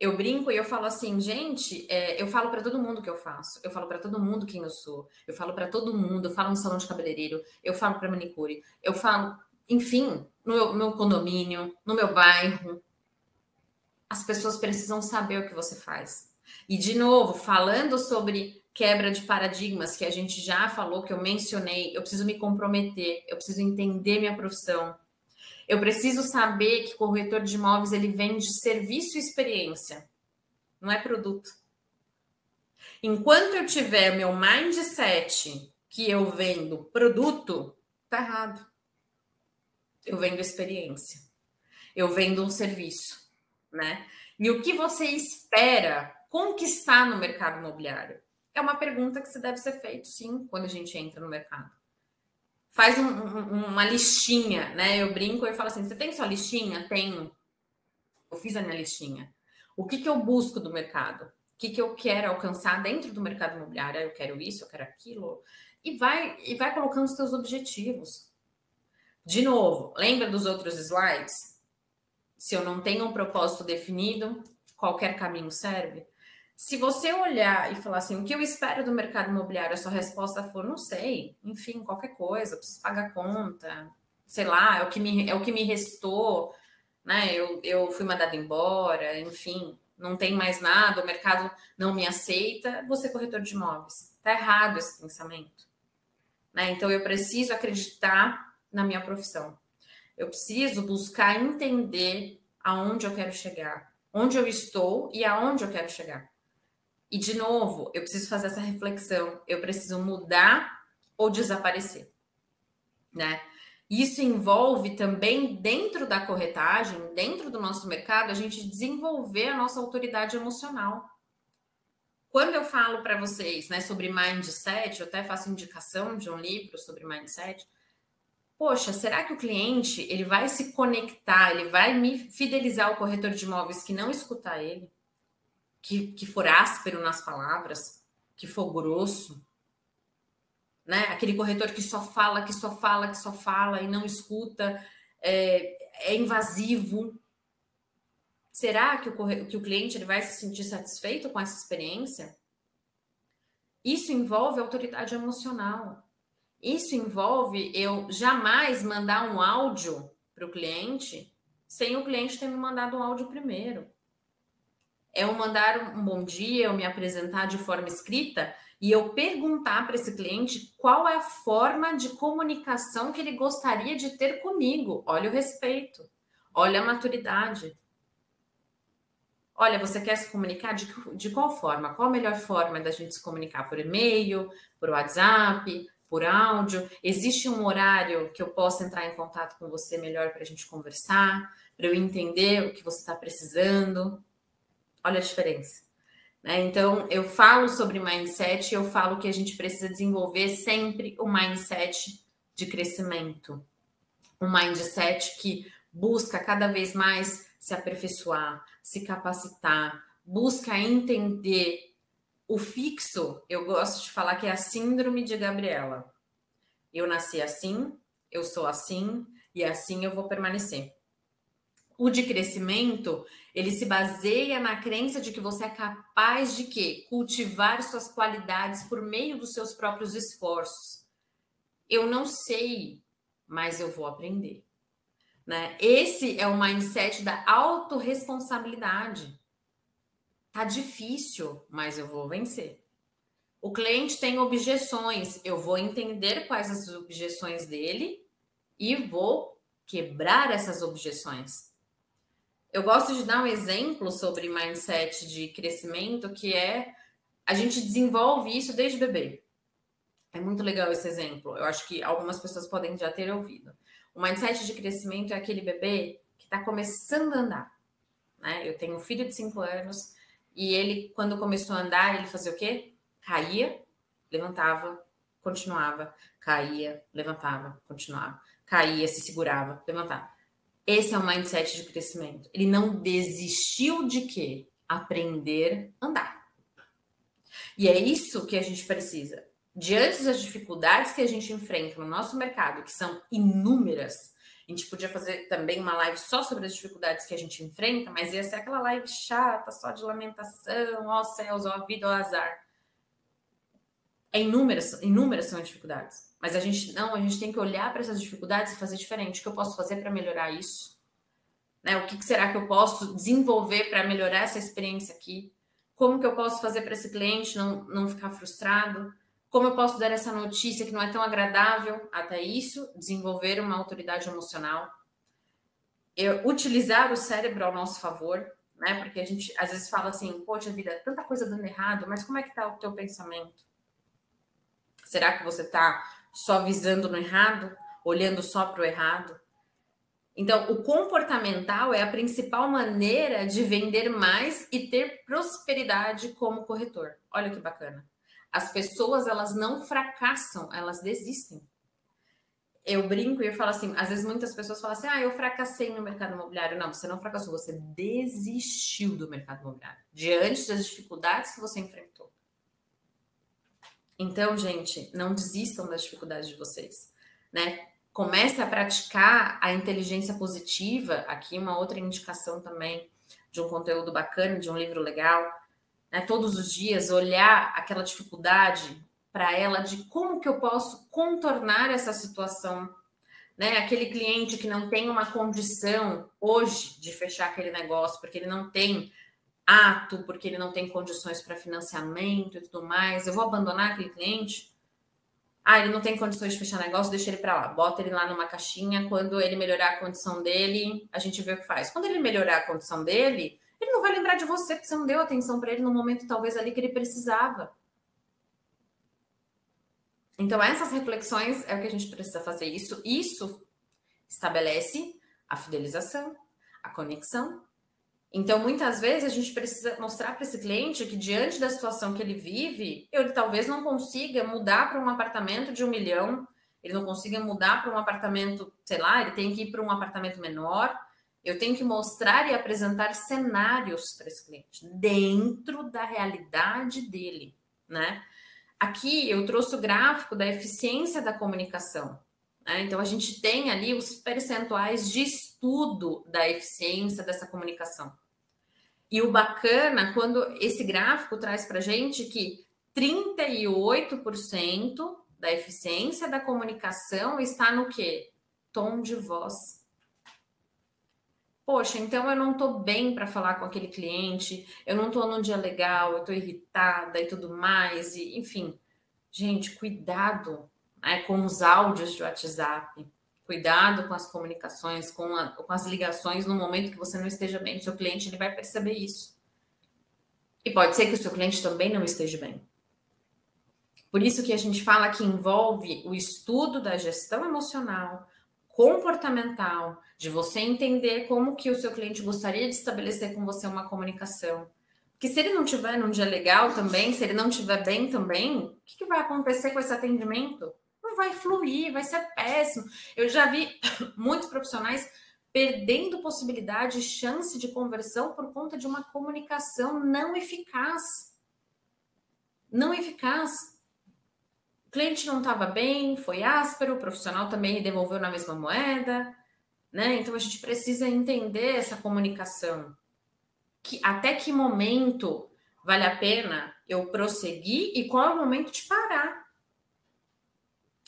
Eu brinco e eu falo assim, gente, é, eu falo para todo mundo que eu faço, eu falo para todo mundo quem eu sou, eu falo para todo mundo, eu falo no salão de cabeleireiro, eu falo para manicure, eu falo, enfim, no meu, meu condomínio, no meu bairro. As pessoas precisam saber o que você faz. E, de novo, falando sobre quebra de paradigmas que a gente já falou, que eu mencionei, eu preciso me comprometer, eu preciso entender minha profissão. Eu preciso saber que corretor de imóveis ele vende serviço e experiência, não é produto. Enquanto eu tiver meu mindset que eu vendo produto, tá errado. Eu vendo experiência. Eu vendo um serviço, né? E o que você espera conquistar no mercado imobiliário? É uma pergunta que se deve ser feita, sim, quando a gente entra no mercado. Faz um, um, uma listinha, né? Eu brinco e falo assim: você tem sua listinha? Tenho. Eu fiz a minha listinha. O que, que eu busco do mercado? O que, que eu quero alcançar dentro do mercado imobiliário? Eu quero isso, eu quero aquilo. E vai, e vai colocando os seus objetivos. De novo, lembra dos outros slides? Se eu não tenho um propósito definido, qualquer caminho serve. Se você olhar e falar assim, o que eu espero do mercado imobiliário, a sua resposta for, não sei, enfim, qualquer coisa, preciso pagar conta, sei lá, é o que me, é o que me restou. né? Eu, eu fui mandada embora, enfim, não tem mais nada, o mercado não me aceita, você corretor de imóveis. Está errado esse pensamento. Né? Então eu preciso acreditar na minha profissão. Eu preciso buscar entender aonde eu quero chegar, onde eu estou e aonde eu quero chegar. E de novo, eu preciso fazer essa reflexão. Eu preciso mudar ou desaparecer, né? Isso envolve também, dentro da corretagem, dentro do nosso mercado, a gente desenvolver a nossa autoridade emocional. Quando eu falo para vocês né, sobre mindset, eu até faço indicação de um livro sobre mindset. Poxa, será que o cliente ele vai se conectar, ele vai me fidelizar o corretor de imóveis que não escutar ele, que, que for áspero nas palavras, que for grosso, né? Aquele corretor que só fala, que só fala, que só fala e não escuta, é, é invasivo. Será que o, que o cliente ele vai se sentir satisfeito com essa experiência? Isso envolve autoridade emocional. Isso envolve eu jamais mandar um áudio para o cliente sem o cliente ter me mandado um áudio primeiro. É eu mandar um bom dia, eu me apresentar de forma escrita e eu perguntar para esse cliente qual é a forma de comunicação que ele gostaria de ter comigo. Olha o respeito, olha a maturidade. Olha, você quer se comunicar de, de qual forma? Qual a melhor forma da gente se comunicar? Por e-mail, por WhatsApp, por áudio? Existe um horário que eu possa entrar em contato com você melhor para a gente conversar, para eu entender o que você está precisando? Olha a diferença. Né? Então, eu falo sobre mindset e eu falo que a gente precisa desenvolver sempre o mindset de crescimento. Um mindset que busca cada vez mais se aperfeiçoar, se capacitar, busca entender o fixo. Eu gosto de falar que é a síndrome de Gabriela. Eu nasci assim, eu sou assim e assim eu vou permanecer. O de crescimento, ele se baseia na crença de que você é capaz de quê? Cultivar suas qualidades por meio dos seus próprios esforços. Eu não sei, mas eu vou aprender. Né? Esse é o mindset da autorresponsabilidade. Tá difícil, mas eu vou vencer. O cliente tem objeções, eu vou entender quais as objeções dele e vou quebrar essas objeções. Eu gosto de dar um exemplo sobre mindset de crescimento, que é a gente desenvolve isso desde bebê. É muito legal esse exemplo. Eu acho que algumas pessoas podem já ter ouvido. O mindset de crescimento é aquele bebê que está começando a andar. Né? Eu tenho um filho de 5 anos e ele, quando começou a andar, ele fazia o quê? Caía, levantava, continuava, caía, levantava, continuava, caía, se segurava, levantava. Esse é o mindset de crescimento. Ele não desistiu de quê? Aprender a andar. E é isso que a gente precisa. Diante das dificuldades que a gente enfrenta no nosso mercado, que são inúmeras, a gente podia fazer também uma live só sobre as dificuldades que a gente enfrenta, mas ia ser aquela live chata, só de lamentação, ó céus, ó vida, ó azar. É inúmeras, inúmeras são as dificuldades. Mas a gente não, a gente tem que olhar para essas dificuldades e fazer diferente. O que eu posso fazer para melhorar isso? Né? O que, que será que eu posso desenvolver para melhorar essa experiência aqui? Como que eu posso fazer para esse cliente não, não ficar frustrado? Como eu posso dar essa notícia que não é tão agradável? Até isso, desenvolver uma autoridade emocional. Eu, utilizar o cérebro ao nosso favor, né? Porque a gente às vezes fala assim, poxa vida, tanta coisa dando errado, mas como é que está o teu pensamento? Será que você está só visando no errado, olhando só para o errado. Então, o comportamental é a principal maneira de vender mais e ter prosperidade como corretor. Olha que bacana. As pessoas, elas não fracassam, elas desistem. Eu brinco e eu falo assim, às vezes muitas pessoas falam assim, ah, eu fracassei no mercado imobiliário. Não, você não fracassou, você desistiu do mercado imobiliário. Diante das dificuldades que você enfrentou. Então, gente, não desistam das dificuldades de vocês, né? Comece a praticar a inteligência positiva. Aqui uma outra indicação também de um conteúdo bacana, de um livro legal. Né? Todos os dias olhar aquela dificuldade para ela de como que eu posso contornar essa situação, né? Aquele cliente que não tem uma condição hoje de fechar aquele negócio, porque ele não tem ato, porque ele não tem condições para financiamento e tudo mais. Eu vou abandonar aquele cliente? Ah, ele não tem condições de fechar negócio, deixa ele para lá, bota ele lá numa caixinha. Quando ele melhorar a condição dele, a gente vê o que faz. Quando ele melhorar a condição dele, ele não vai lembrar de você, porque você não deu atenção para ele no momento, talvez ali que ele precisava. Então, essas reflexões é o que a gente precisa fazer. Isso, isso estabelece a fidelização, a conexão. Então, muitas vezes, a gente precisa mostrar para esse cliente que, diante da situação que ele vive, ele talvez não consiga mudar para um apartamento de um milhão, ele não consiga mudar para um apartamento, sei lá, ele tem que ir para um apartamento menor. Eu tenho que mostrar e apresentar cenários para esse cliente, dentro da realidade dele, né? Aqui eu trouxe o gráfico da eficiência da comunicação. Né? Então, a gente tem ali os percentuais de estudo da eficiência dessa comunicação. E o bacana, quando esse gráfico traz para gente que 38% da eficiência da comunicação está no quê? Tom de voz Poxa, então eu não estou bem para falar com aquele cliente, eu não estou num dia legal, eu estou irritada e tudo mais, e enfim. Gente, cuidado né, com os áudios de WhatsApp, cuidado com as comunicações, com, a, com as ligações no momento que você não esteja bem. O seu cliente ele vai perceber isso. E pode ser que o seu cliente também não esteja bem. Por isso que a gente fala que envolve o estudo da gestão emocional, comportamental, de você entender como que o seu cliente gostaria de estabelecer com você uma comunicação. Porque se ele não tiver num dia legal também, se ele não tiver bem também, o que, que vai acontecer com esse atendimento? Vai fluir, vai ser péssimo. Eu já vi muitos profissionais perdendo possibilidade, chance de conversão por conta de uma comunicação não eficaz. Não eficaz cliente não estava bem, foi áspero, o profissional também devolveu na mesma moeda, né? Então a gente precisa entender essa comunicação. Que até que momento vale a pena eu prosseguir e qual é o momento de parar?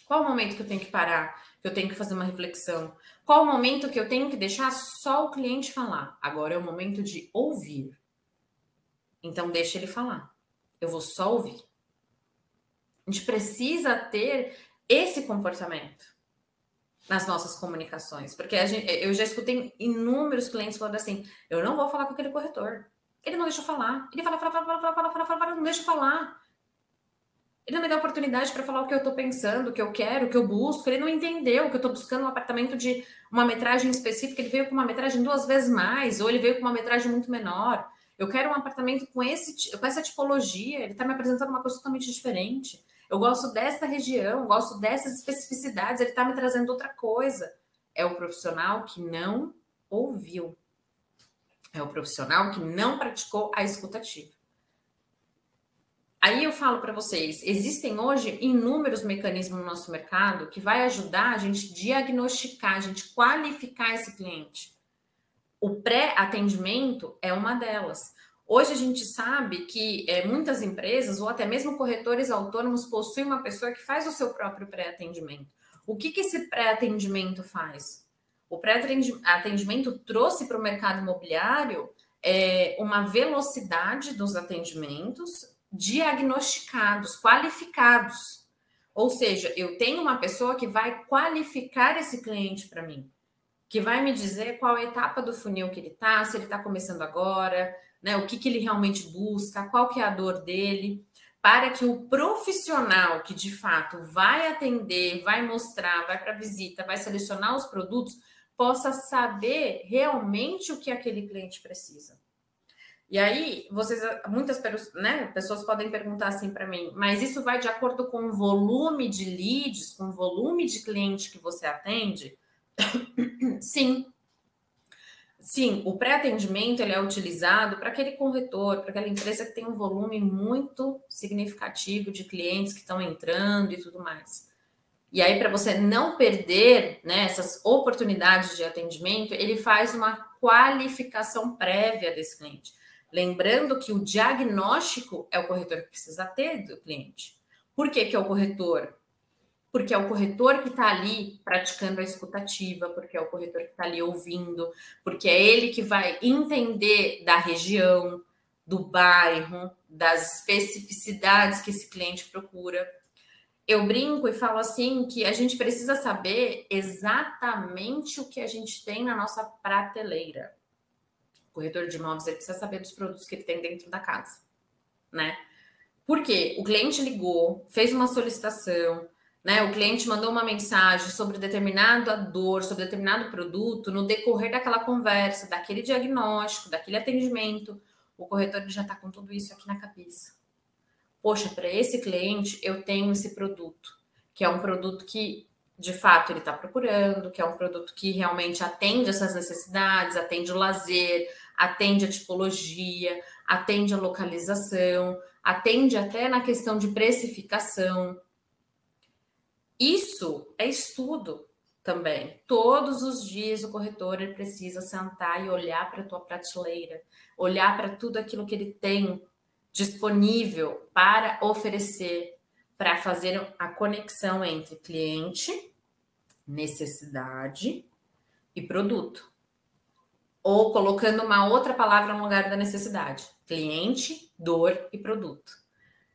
Qual é o momento que eu tenho que parar? Que eu tenho que fazer uma reflexão? Qual é o momento que eu tenho que deixar só o cliente falar? Agora é o momento de ouvir. Então deixa ele falar. Eu vou só ouvir. A gente precisa ter esse comportamento nas nossas comunicações, porque gente, eu já escutei inúmeros clientes falando assim: eu não vou falar com aquele corretor. Ele não deixa eu falar. Ele fala, fala, fala, fala, fala, fala, fala, fala, não deixa eu falar. Ele não me dá oportunidade para falar o que eu estou pensando, o que eu quero, o que eu busco. Ele não entendeu que eu estou buscando um apartamento de uma metragem específica. Ele veio com uma metragem duas vezes mais, ou ele veio com uma metragem muito menor. Eu quero um apartamento com, esse, com essa tipologia. Ele está me apresentando uma coisa totalmente diferente. Eu gosto desta região, gosto dessas especificidades, ele está me trazendo outra coisa. É o profissional que não ouviu. É o profissional que não praticou a escutativa. Aí eu falo para vocês, existem hoje inúmeros mecanismos no nosso mercado que vai ajudar a gente diagnosticar, a gente qualificar esse cliente. O pré-atendimento é uma delas. Hoje a gente sabe que é, muitas empresas, ou até mesmo corretores autônomos, possuem uma pessoa que faz o seu próprio pré-atendimento. O que, que esse pré-atendimento faz? O pré-atendimento trouxe para o mercado imobiliário é, uma velocidade dos atendimentos diagnosticados, qualificados. Ou seja, eu tenho uma pessoa que vai qualificar esse cliente para mim, que vai me dizer qual etapa do funil que ele está, se ele está começando agora, né? O que, que ele realmente busca, qual que é a dor dele, para que o profissional que de fato vai atender, vai mostrar, vai para visita, vai selecionar os produtos, possa saber realmente o que aquele cliente precisa. E aí, vocês, muitas né, pessoas podem perguntar assim para mim, mas isso vai de acordo com o volume de leads, com o volume de cliente que você atende? Sim, Sim, o pré-atendimento ele é utilizado para aquele corretor, para aquela empresa que tem um volume muito significativo de clientes que estão entrando e tudo mais. E aí, para você não perder né, essas oportunidades de atendimento, ele faz uma qualificação prévia desse cliente. Lembrando que o diagnóstico é o corretor que precisa ter do cliente. Por que, que é o corretor? porque é o corretor que está ali praticando a escutativa, porque é o corretor que está ali ouvindo, porque é ele que vai entender da região, do bairro, das especificidades que esse cliente procura. Eu brinco e falo assim que a gente precisa saber exatamente o que a gente tem na nossa prateleira. Corretor de imóveis ele precisa saber dos produtos que ele tem dentro da casa, né? Porque o cliente ligou, fez uma solicitação, né? O cliente mandou uma mensagem sobre determinada dor, sobre determinado produto, no decorrer daquela conversa, daquele diagnóstico, daquele atendimento, o corretor já está com tudo isso aqui na cabeça. Poxa, para esse cliente eu tenho esse produto, que é um produto que de fato ele está procurando, que é um produto que realmente atende essas necessidades, atende o lazer, atende a tipologia, atende a localização, atende até na questão de precificação. Isso é estudo também. Todos os dias o corretor ele precisa sentar e olhar para a tua prateleira, olhar para tudo aquilo que ele tem disponível para oferecer, para fazer a conexão entre cliente, necessidade e produto. Ou colocando uma outra palavra no lugar da necessidade: cliente, dor e produto.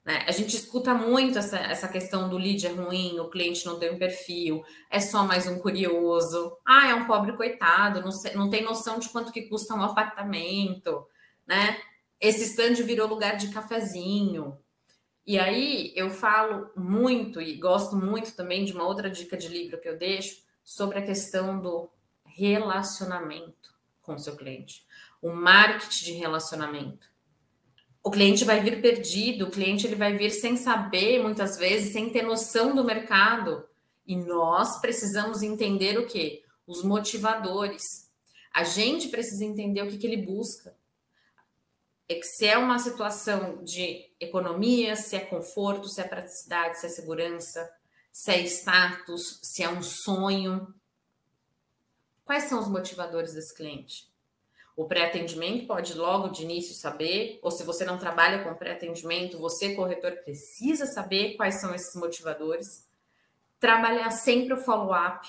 Né? A gente escuta muito essa, essa questão do lead é ruim, o cliente não tem um perfil, é só mais um curioso, ah, é um pobre coitado, não, sei, não tem noção de quanto que custa um apartamento, né? Esse stand virou lugar de cafezinho. E aí eu falo muito e gosto muito também de uma outra dica de livro que eu deixo sobre a questão do relacionamento com o seu cliente, o marketing de relacionamento o cliente vai vir perdido, o cliente ele vai vir sem saber, muitas vezes, sem ter noção do mercado. E nós precisamos entender o que? Os motivadores. A gente precisa entender o que, que ele busca. É se é uma situação de economia, se é conforto, se é praticidade, se é segurança, se é status, se é um sonho. Quais são os motivadores desse cliente? O pré-atendimento pode logo de início saber, ou se você não trabalha com pré-atendimento, você, corretor, precisa saber quais são esses motivadores. Trabalhar sempre o follow-up.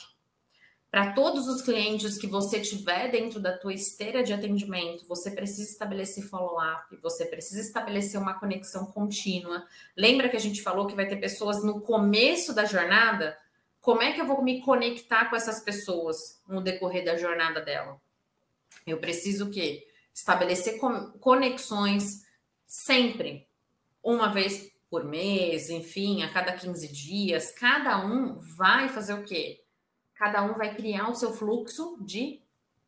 Para todos os clientes que você tiver dentro da tua esteira de atendimento, você precisa estabelecer follow-up, você precisa estabelecer uma conexão contínua. Lembra que a gente falou que vai ter pessoas no começo da jornada? Como é que eu vou me conectar com essas pessoas no decorrer da jornada dela? Eu preciso que estabelecer conexões sempre, uma vez por mês, enfim, a cada 15 dias, cada um vai fazer o quê? Cada um vai criar o seu fluxo de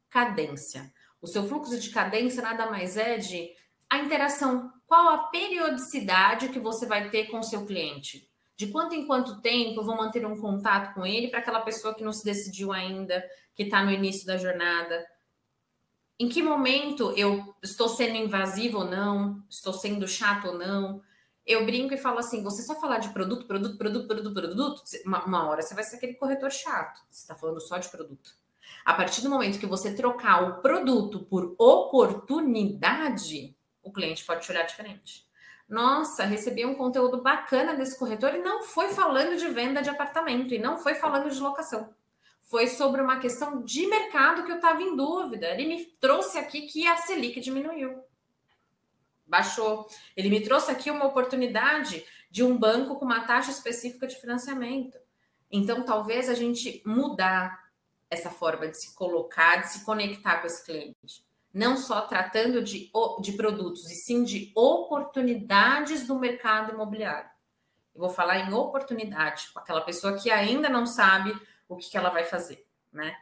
cadência. O seu fluxo de cadência nada mais é de a interação. Qual a periodicidade que você vai ter com o seu cliente? De quanto em quanto tempo eu vou manter um contato com ele para aquela pessoa que não se decidiu ainda, que está no início da jornada? em que momento eu estou sendo invasivo ou não, estou sendo chato ou não. Eu brinco e falo assim: você só falar de produto, produto, produto, produto, produto, uma, uma hora você vai ser aquele corretor chato. Você está falando só de produto. A partir do momento que você trocar o produto por oportunidade, o cliente pode te olhar diferente. Nossa, recebi um conteúdo bacana desse corretor e não foi falando de venda de apartamento e não foi falando de locação foi sobre uma questão de mercado que eu estava em dúvida. Ele me trouxe aqui que a Selic diminuiu. Baixou. Ele me trouxe aqui uma oportunidade de um banco com uma taxa específica de financiamento. Então, talvez a gente mudar essa forma de se colocar, de se conectar com esse cliente. Não só tratando de, de produtos, e sim de oportunidades do mercado imobiliário. Eu vou falar em oportunidade com aquela pessoa que ainda não sabe o que, que ela vai fazer, né?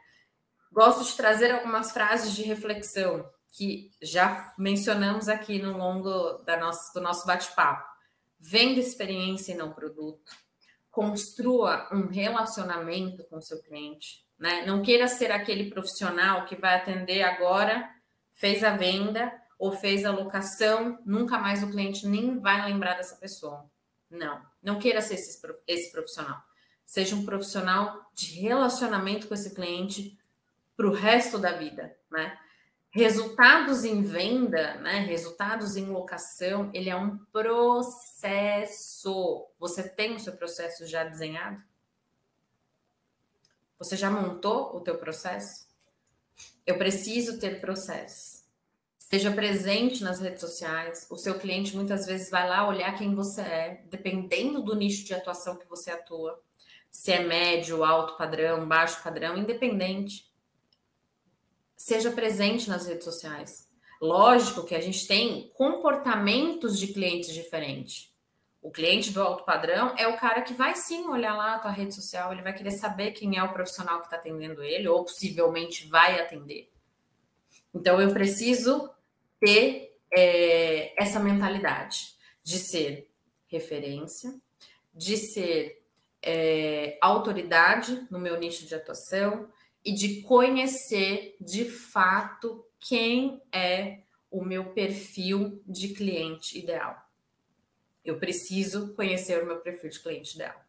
Gosto de trazer algumas frases de reflexão que já mencionamos aqui no longo da nossa, do nosso bate-papo. Venda experiência e não produto. Construa um relacionamento com seu cliente. Né? Não queira ser aquele profissional que vai atender agora, fez a venda ou fez a locação, nunca mais o cliente nem vai lembrar dessa pessoa. Não, não queira ser esse, profissional seja um profissional de relacionamento com esse cliente para o resto da vida, né? Resultados em venda, né? Resultados em locação, ele é um processo. Você tem o seu processo já desenhado? Você já montou o teu processo? Eu preciso ter processo. Seja presente nas redes sociais. O seu cliente muitas vezes vai lá olhar quem você é, dependendo do nicho de atuação que você atua. Se é médio, alto padrão, baixo padrão, independente. Seja presente nas redes sociais. Lógico que a gente tem comportamentos de clientes diferentes. O cliente do alto padrão é o cara que vai sim olhar lá a tua rede social, ele vai querer saber quem é o profissional que está atendendo ele, ou possivelmente vai atender. Então eu preciso ter é, essa mentalidade de ser referência, de ser é, autoridade no meu nicho de atuação e de conhecer de fato quem é o meu perfil de cliente ideal. Eu preciso conhecer o meu perfil de cliente dela.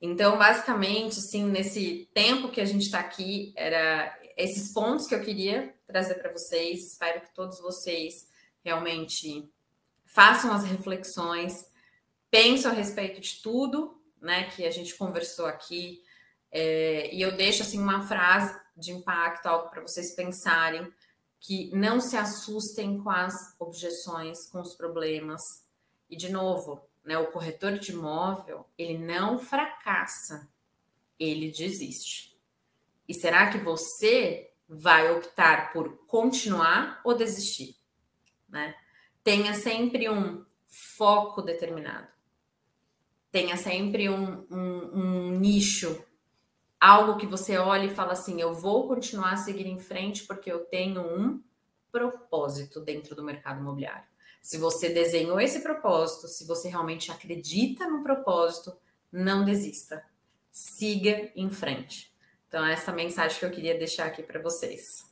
Então, basicamente, assim, nesse tempo que a gente está aqui, era esses pontos que eu queria trazer para vocês. Espero que todos vocês realmente façam as reflexões, pensem a respeito de tudo, né, que a gente conversou aqui. É, e eu deixo assim uma frase de impacto, algo para vocês pensarem, que não se assustem com as objeções, com os problemas, e de novo, né, o corretor de imóvel, ele não fracassa, ele desiste. E será que você vai optar por continuar ou desistir? Né? Tenha sempre um foco determinado. Tenha sempre um, um, um nicho, algo que você olha e fala assim: eu vou continuar a seguir em frente porque eu tenho um propósito dentro do mercado imobiliário. Se você desenhou esse propósito, se você realmente acredita no propósito, não desista. Siga em frente. Então, essa mensagem que eu queria deixar aqui para vocês.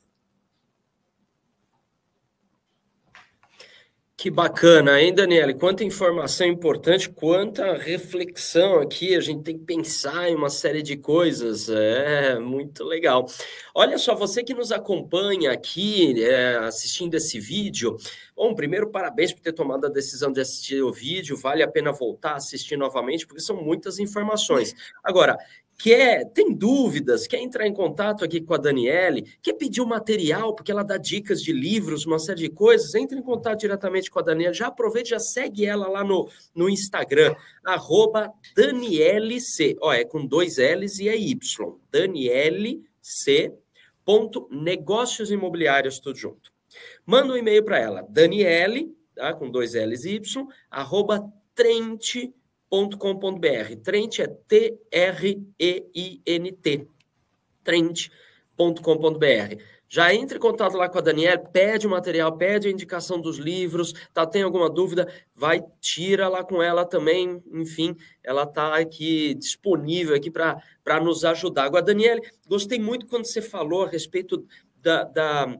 Que bacana, hein, Daniele? Quanta informação importante, quanta reflexão aqui. A gente tem que pensar em uma série de coisas. É muito legal. Olha só, você que nos acompanha aqui é, assistindo esse vídeo. Bom, primeiro, parabéns por ter tomado a decisão de assistir o vídeo. Vale a pena voltar a assistir novamente, porque são muitas informações. Agora, quer, tem dúvidas, quer entrar em contato aqui com a Daniele, quer pedir o material, porque ela dá dicas de livros, uma série de coisas, entre em contato diretamente com a Daniele. Já aproveite, já segue ela lá no, no Instagram, arroba DanieleC. Ó, é com dois L's e é Y. Daniele C. Ponto negócios imobiliários, tudo junto. Manda um e-mail para ela, Daniele, tá, com dois L's e Y, arroba Trente trent.com.br. Trent é T-R-E-I-N-T. Trent.com.br. Já entre em contato lá com a Daniela, pede o material, pede a indicação dos livros, tá? Tem alguma dúvida, vai, tira lá com ela também. Enfim, ela tá aqui disponível aqui para nos ajudar. Agora, Daniela, gostei muito quando você falou a respeito da, da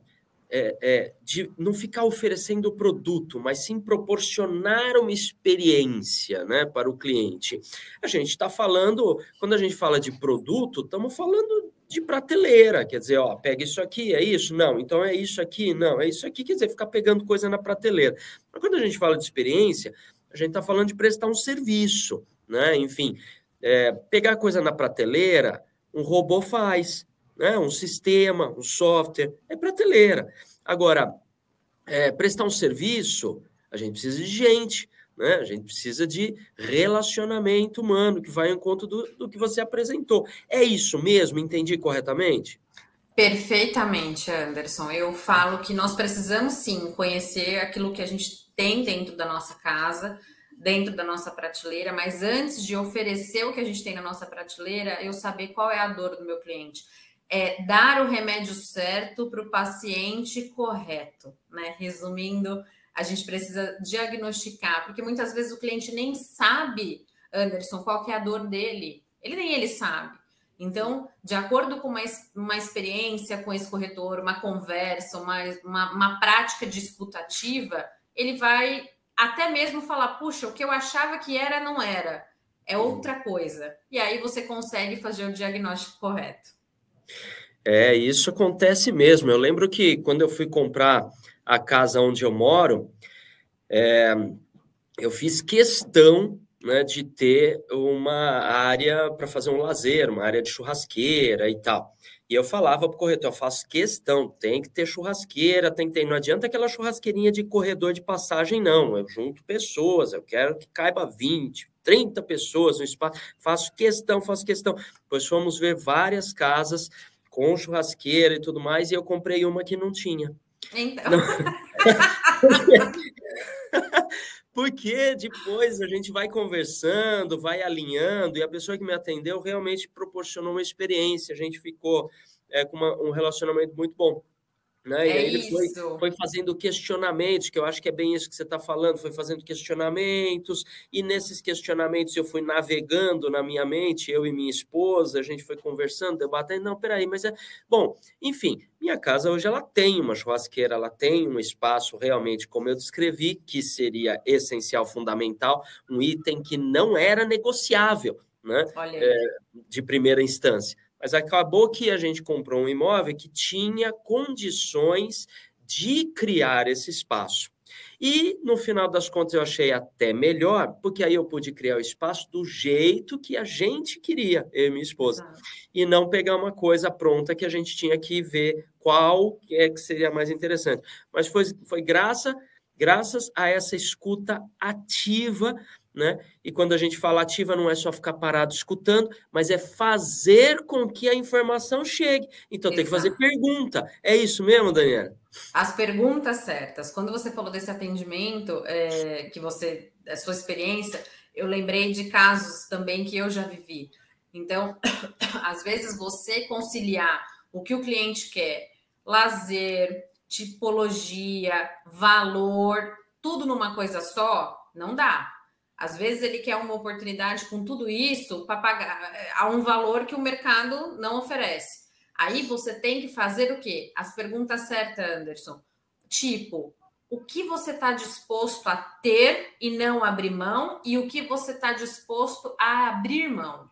é, é, de não ficar oferecendo o produto, mas sim proporcionar uma experiência né, para o cliente. A gente está falando, quando a gente fala de produto, estamos falando de prateleira, quer dizer, ó, pega isso aqui, é isso? Não, então é isso aqui, não, é isso aqui, quer dizer, ficar pegando coisa na prateleira. Mas quando a gente fala de experiência, a gente está falando de prestar um serviço, né? Enfim, é, pegar coisa na prateleira, um robô faz, né? um sistema, um software, é prateleira. Agora, é, prestar um serviço, a gente precisa de gente, né? a gente precisa de relacionamento humano, que vai em conta do, do que você apresentou. É isso mesmo? Entendi corretamente? Perfeitamente, Anderson. Eu falo que nós precisamos sim conhecer aquilo que a gente tem dentro da nossa casa, dentro da nossa prateleira, mas antes de oferecer o que a gente tem na nossa prateleira, eu saber qual é a dor do meu cliente é dar o remédio certo para o paciente correto, né? Resumindo, a gente precisa diagnosticar, porque muitas vezes o cliente nem sabe, Anderson, qual é a dor dele. Ele nem ele sabe. Então, de acordo com uma, uma experiência com esse corretor, uma conversa, uma, uma, uma prática disputativa, ele vai até mesmo falar: puxa, o que eu achava que era, não era, é outra coisa. E aí você consegue fazer o diagnóstico correto. É, isso acontece mesmo. Eu lembro que quando eu fui comprar a casa onde eu moro, é, eu fiz questão né, de ter uma área para fazer um lazer, uma área de churrasqueira e tal. E eu falava para o corretor, eu faço questão, tem que ter churrasqueira, tem que ter, não adianta aquela churrasqueirinha de corredor de passagem, não. Eu junto pessoas, eu quero que caiba 20, 30 pessoas no espaço, faço questão, faço questão. Pois fomos ver várias casas com churrasqueira e tudo mais, e eu comprei uma que não tinha. Então. Não... Porque depois a gente vai conversando, vai alinhando, e a pessoa que me atendeu realmente proporcionou uma experiência, a gente ficou é, com uma, um relacionamento muito bom. Né? É e aí ele foi, foi, fazendo questionamentos, que eu acho que é bem isso que você está falando, foi fazendo questionamentos, e nesses questionamentos eu fui navegando na minha mente, eu e minha esposa, a gente foi conversando, debatendo, não, peraí, mas é... Bom, enfim, minha casa hoje ela tem uma churrasqueira, ela tem um espaço realmente, como eu descrevi, que seria essencial, fundamental, um item que não era negociável, né? É, de primeira instância. Mas acabou que a gente comprou um imóvel que tinha condições de criar esse espaço. E no final das contas eu achei até melhor, porque aí eu pude criar o espaço do jeito que a gente queria, eu e minha esposa, e não pegar uma coisa pronta que a gente tinha que ver qual é que seria mais interessante. Mas foi, foi graça, graças a essa escuta ativa né? E quando a gente fala ativa, não é só ficar parado escutando, mas é fazer com que a informação chegue. Então Exato. tem que fazer pergunta. É isso mesmo, Daniela? As perguntas certas. Quando você falou desse atendimento, é, que você, a sua experiência, eu lembrei de casos também que eu já vivi. Então, às vezes você conciliar o que o cliente quer, lazer, tipologia, valor, tudo numa coisa só, não dá. Às vezes ele quer uma oportunidade com tudo isso para pagar eh, a um valor que o mercado não oferece. Aí você tem que fazer o quê? As perguntas certas, Anderson. Tipo, o que você está disposto a ter e não abrir mão, e o que você está disposto a abrir mão.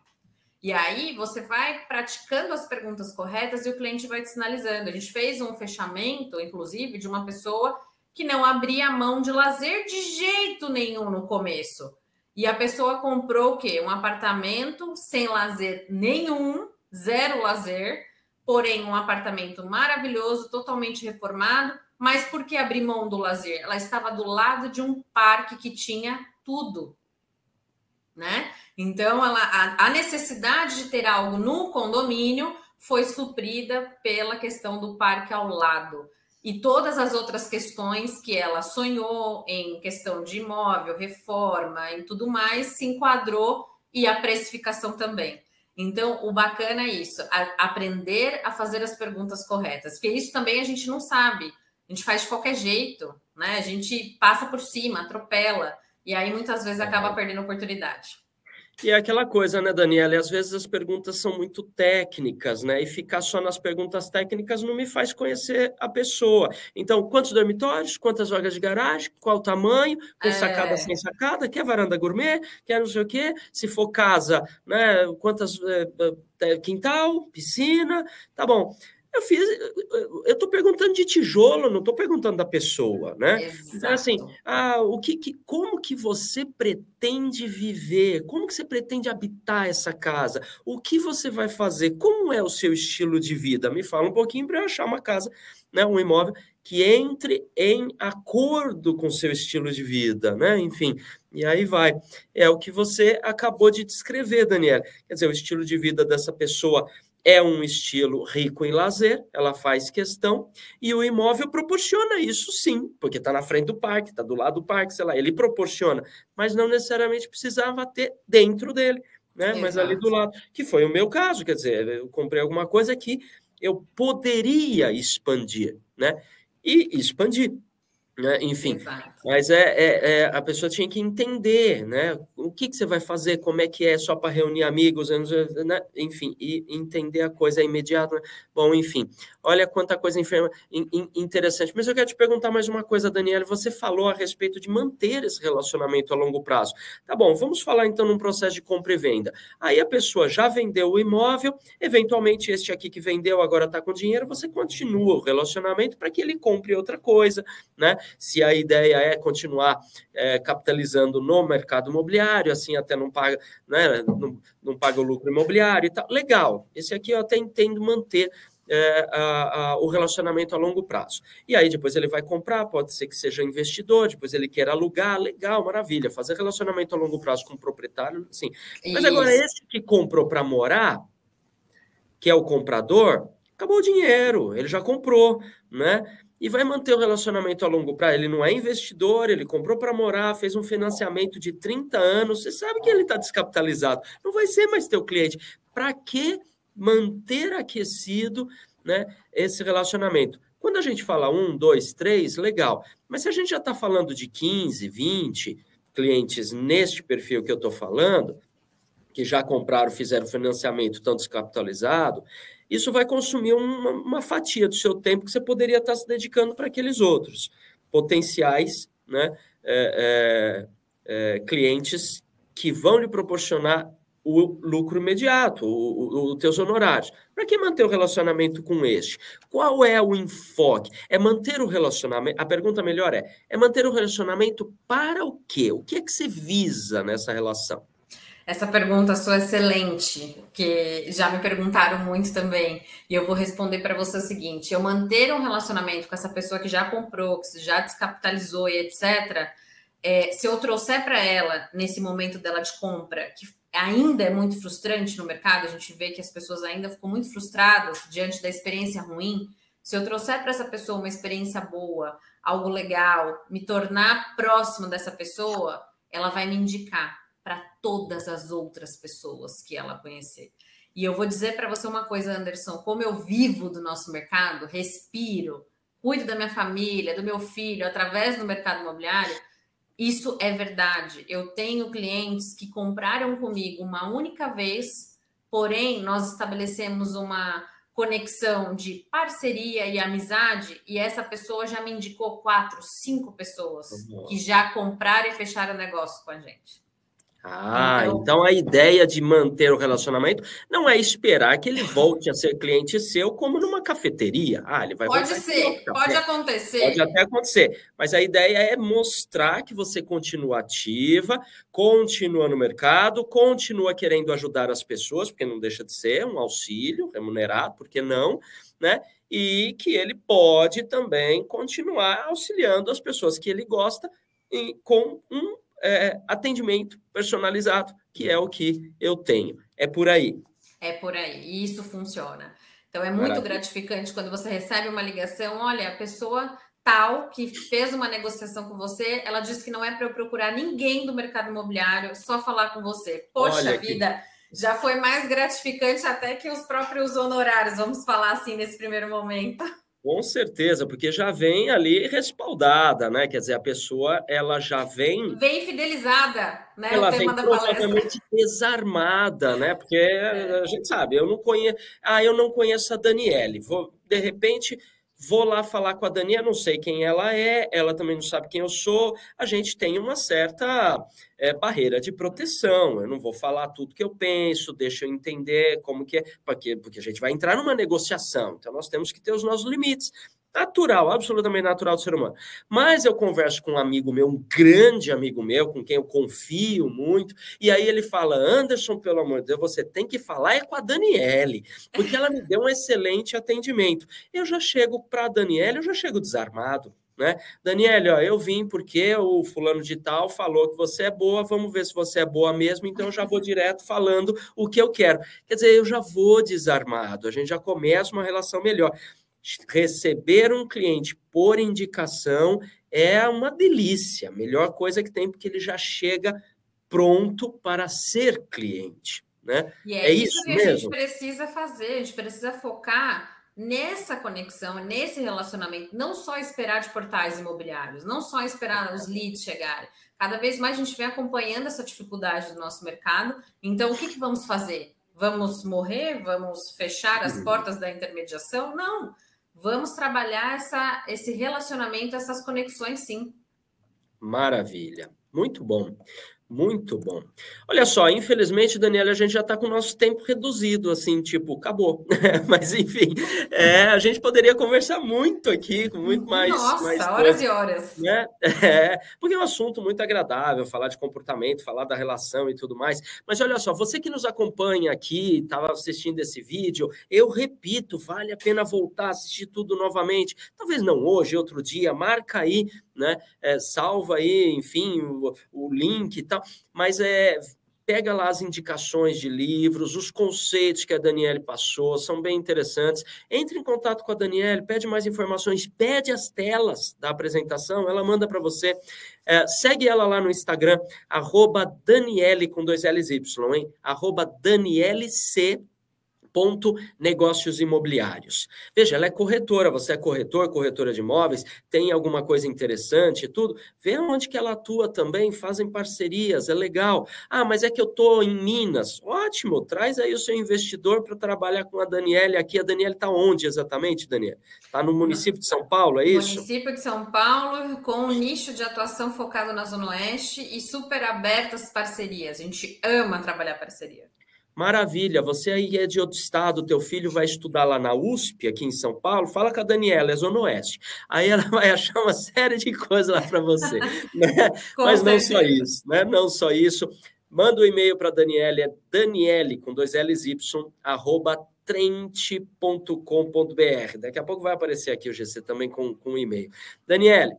E aí você vai praticando as perguntas corretas e o cliente vai te sinalizando. A gente fez um fechamento, inclusive, de uma pessoa que não abria mão de lazer de jeito nenhum no começo. E a pessoa comprou o quê? Um apartamento sem lazer nenhum, zero lazer, porém um apartamento maravilhoso, totalmente reformado. Mas por que abrir mão do lazer? Ela estava do lado de um parque que tinha tudo, né? Então, ela, a, a necessidade de ter algo no condomínio foi suprida pela questão do parque ao lado e todas as outras questões que ela sonhou em questão de imóvel, reforma e tudo mais, se enquadrou e a precificação também. Então, o bacana é isso, a, aprender a fazer as perguntas corretas, porque isso também a gente não sabe, a gente faz de qualquer jeito, né? A gente passa por cima, atropela, e aí muitas vezes acaba perdendo oportunidade. E é aquela coisa, né, Daniela? E às vezes as perguntas são muito técnicas, né? E ficar só nas perguntas técnicas não me faz conhecer a pessoa. Então, quantos dormitórios, quantas vagas de garagem, qual o tamanho, com é... sacada sem sacada, quer varanda gourmet, quer não sei o quê, se for casa, né? Quantas é, quintal, piscina, tá bom. Eu fiz, eu estou perguntando de tijolo, não estou perguntando da pessoa, né? Exato. Então, assim, ah, o que, que, como que você pretende viver? Como que você pretende habitar essa casa? O que você vai fazer? Como é o seu estilo de vida? Me fala um pouquinho para eu achar uma casa, né, um imóvel que entre em acordo com o seu estilo de vida, né? Enfim, e aí vai. É o que você acabou de descrever, Daniela. Quer dizer, o estilo de vida dessa pessoa é um estilo rico em lazer, ela faz questão, e o imóvel proporciona isso sim, porque está na frente do parque, está do lado do parque, sei lá, ele proporciona, mas não necessariamente precisava ter dentro dele, né? Exato. Mas ali do lado, que foi o meu caso, quer dizer, eu comprei alguma coisa que eu poderia expandir, né? E expandir. Né? Enfim, Exato. Mas é, é, é, a pessoa tinha que entender, né? O que, que você vai fazer, como é que é só para reunir amigos, né? enfim, e entender a coisa imediata. Né? Bom, enfim, olha quanta coisa enferma, interessante. Mas eu quero te perguntar mais uma coisa, Daniela. Você falou a respeito de manter esse relacionamento a longo prazo. Tá bom, vamos falar então num processo de compra e venda. Aí a pessoa já vendeu o imóvel, eventualmente este aqui que vendeu agora está com dinheiro, você continua o relacionamento para que ele compre outra coisa, né? Se a ideia quer continuar é, capitalizando no mercado imobiliário, assim até não paga, né, não, não paga o lucro imobiliário e tal. Legal, esse aqui eu até entendo manter é, a, a, o relacionamento a longo prazo. E aí depois ele vai comprar, pode ser que seja investidor, depois ele queira alugar, legal, maravilha. Fazer relacionamento a longo prazo com o proprietário, sim. Mas Isso. agora, esse que comprou para morar, que é o comprador, acabou o dinheiro, ele já comprou, né? E vai manter o relacionamento a longo prazo. Ele não é investidor, ele comprou para morar, fez um financiamento de 30 anos, você sabe que ele está descapitalizado. Não vai ser mais teu cliente. Para que manter aquecido né, esse relacionamento. Quando a gente fala um, dois, três, legal. Mas se a gente já está falando de 15, 20 clientes neste perfil que eu estou falando, que já compraram, fizeram financiamento, estão descapitalizado, isso vai consumir uma, uma, fatia do seu tempo que você poderia estar se dedicando para aqueles outros potenciais né, é, é, é, clientes que vão lhe proporcionar o lucro imediato, os teus honorários. Para que manter o relacionamento com este? Qual é o enfoque? É manter o relacionamento. A pergunta melhor é: é manter o relacionamento para o quê? O que é que se visa nessa relação? Essa pergunta sua é excelente, que já me perguntaram muito também, e eu vou responder para você o seguinte: eu manter um relacionamento com essa pessoa que já comprou, que já descapitalizou e etc. É, se eu trouxer para ela nesse momento dela de compra que ainda é muito frustrante no mercado, a gente vê que as pessoas ainda ficam muito frustradas diante da experiência ruim. Se eu trouxer para essa pessoa uma experiência boa, algo legal, me tornar próximo dessa pessoa, ela vai me indicar para todas as outras pessoas que ela conhecer. E eu vou dizer para você uma coisa, Anderson: como eu vivo do nosso mercado, respiro, cuido da minha família, do meu filho, através do mercado imobiliário isso é verdade. Eu tenho clientes que compraram comigo uma única vez, porém nós estabelecemos uma conexão de parceria e amizade, e essa pessoa já me indicou quatro, cinco pessoas que já compraram e fecharam negócio com a gente. Ah, então, então, a ideia de manter o relacionamento não é esperar que ele volte a ser cliente seu como numa cafeteria. Ah, ele vai Pode ser, pode acontecer. Pode até acontecer, mas a ideia é mostrar que você continua ativa, continua no mercado, continua querendo ajudar as pessoas, porque não deixa de ser um auxílio remunerado, por que não, né? E que ele pode também continuar auxiliando as pessoas que ele gosta com um é, atendimento personalizado, que é o que eu tenho. É por aí. É por aí, e isso funciona. Então é muito Maravilha. gratificante quando você recebe uma ligação, olha, a pessoa tal que fez uma negociação com você, ela disse que não é para eu procurar ninguém do mercado imobiliário, só falar com você. Poxa vida, já foi mais gratificante até que os próprios honorários, vamos falar assim nesse primeiro momento. Com certeza, porque já vem ali respaldada, né? Quer dizer, a pessoa ela já vem. Vem fidelizada, né? Ela vem provavelmente desarmada, né? Porque é. a gente sabe, eu não conheço. Ah, eu não conheço a Daniele. Vou, de repente, Vou lá falar com a Dani, não sei quem ela é, ela também não sabe quem eu sou. A gente tem uma certa é, barreira de proteção. Eu não vou falar tudo que eu penso, deixa eu entender como que é, porque, porque a gente vai entrar numa negociação. Então, nós temos que ter os nossos limites natural, absolutamente natural do ser humano. Mas eu converso com um amigo meu, um grande amigo meu, com quem eu confio muito, e aí ele fala: Anderson, pelo amor de Deus, você tem que falar é com a Daniele, porque ela me deu um excelente atendimento. Eu já chego para a Daniele, eu já chego desarmado. Né? Daniele, ó, eu vim porque o fulano de tal falou que você é boa, vamos ver se você é boa mesmo, então eu já vou direto falando o que eu quero. Quer dizer, eu já vou desarmado, a gente já começa uma relação melhor receber um cliente por indicação é uma delícia, a melhor coisa que tem, porque ele já chega pronto para ser cliente. Né? E é, é isso, isso que mesmo? a gente precisa fazer, a gente precisa focar nessa conexão, nesse relacionamento, não só esperar de portais imobiliários, não só esperar os leads chegarem. Cada vez mais a gente vem acompanhando essa dificuldade do nosso mercado. Então, o que, que vamos fazer? Vamos morrer? Vamos fechar as uhum. portas da intermediação? Não. Vamos trabalhar essa, esse relacionamento, essas conexões, sim. Maravilha. Muito bom. Muito bom. Olha só, infelizmente, Daniela, a gente já está com o nosso tempo reduzido, assim, tipo, acabou. Mas, enfim, é, a gente poderia conversar muito aqui, com muito mais. Nossa, mais horas e horas. Né? É, porque é um assunto muito agradável, falar de comportamento, falar da relação e tudo mais. Mas olha só, você que nos acompanha aqui, estava assistindo esse vídeo, eu repito, vale a pena voltar a assistir tudo novamente. Talvez não hoje, outro dia, marca aí né? É, salva aí, enfim, o, o link e tal, mas é pega lá as indicações de livros, os conceitos que a Daniele passou, são bem interessantes. Entre em contato com a Daniele, pede mais informações, pede as telas da apresentação, ela manda para você. É, segue ela lá no Instagram, arroba Daniele com dois L's Y, hein? Arroba Daniele C ponto negócios imobiliários. Veja, ela é corretora, você é corretor, corretora de imóveis, tem alguma coisa interessante e tudo, vê onde que ela atua também, fazem parcerias, é legal. Ah, mas é que eu estou em Minas. Ótimo, traz aí o seu investidor para trabalhar com a Daniela aqui. A Daniela está onde exatamente, Daniela? Está no município de São Paulo, é isso? Município de São Paulo, com um nicho de atuação focado na Zona Oeste e super abertas parcerias. A gente ama trabalhar parceria. Maravilha, você aí é de outro estado, teu filho vai estudar lá na USP, aqui em São Paulo, fala com a Daniela, é Zona Oeste. Aí ela vai achar uma série de coisas lá para você. Né? Mas certeza. não só isso, né? Não só isso. Manda um e-mail para a Daniela, é daniele, com dois L's Y, arroba trente.com.br. Daqui a pouco vai aparecer aqui o GC também com, com um e-mail. Daniele,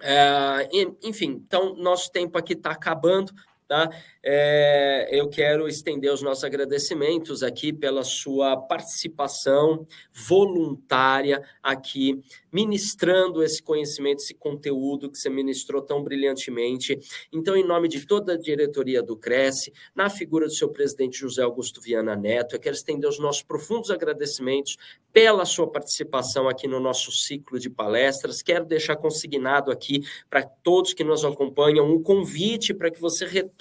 é, enfim, então nosso tempo aqui está acabando. Tá? É, eu quero estender os nossos agradecimentos aqui pela sua participação voluntária aqui, ministrando esse conhecimento, esse conteúdo que você ministrou tão brilhantemente. Então, em nome de toda a diretoria do Cresce, na figura do seu presidente José Augusto Viana Neto, eu quero estender os nossos profundos agradecimentos pela sua participação aqui no nosso ciclo de palestras. Quero deixar consignado aqui para todos que nos acompanham um convite para que você retorne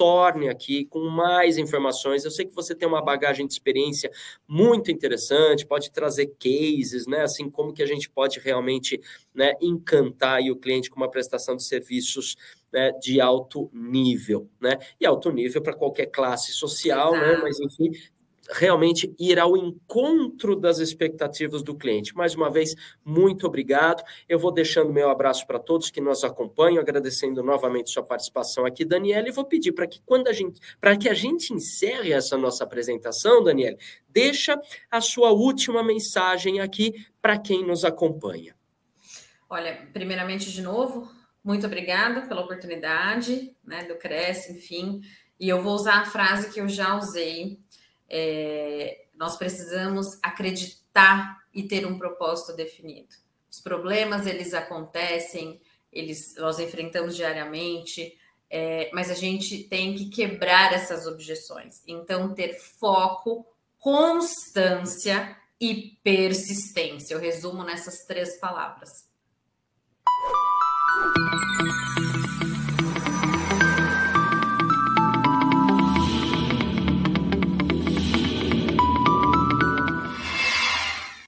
aqui com mais informações. Eu sei que você tem uma bagagem de experiência muito interessante, pode trazer cases, né? Assim como que a gente pode realmente né, encantar o cliente com uma prestação de serviços né, de alto nível, né? E alto nível para qualquer classe social, né? Mas enfim, realmente ir ao encontro das expectativas do cliente. Mais uma vez, muito obrigado. Eu vou deixando meu abraço para todos que nos acompanham, agradecendo novamente sua participação aqui, Daniela, e vou pedir para que quando a gente, para que a gente encerre essa nossa apresentação, Daniela, deixa a sua última mensagem aqui para quem nos acompanha. Olha, primeiramente de novo, muito obrigada pela oportunidade, né, do Cresce, enfim. E eu vou usar a frase que eu já usei é, nós precisamos acreditar e ter um propósito definido. Os problemas eles acontecem, eles nós enfrentamos diariamente, é, mas a gente tem que quebrar essas objeções. Então, ter foco, constância e persistência. Eu resumo nessas três palavras.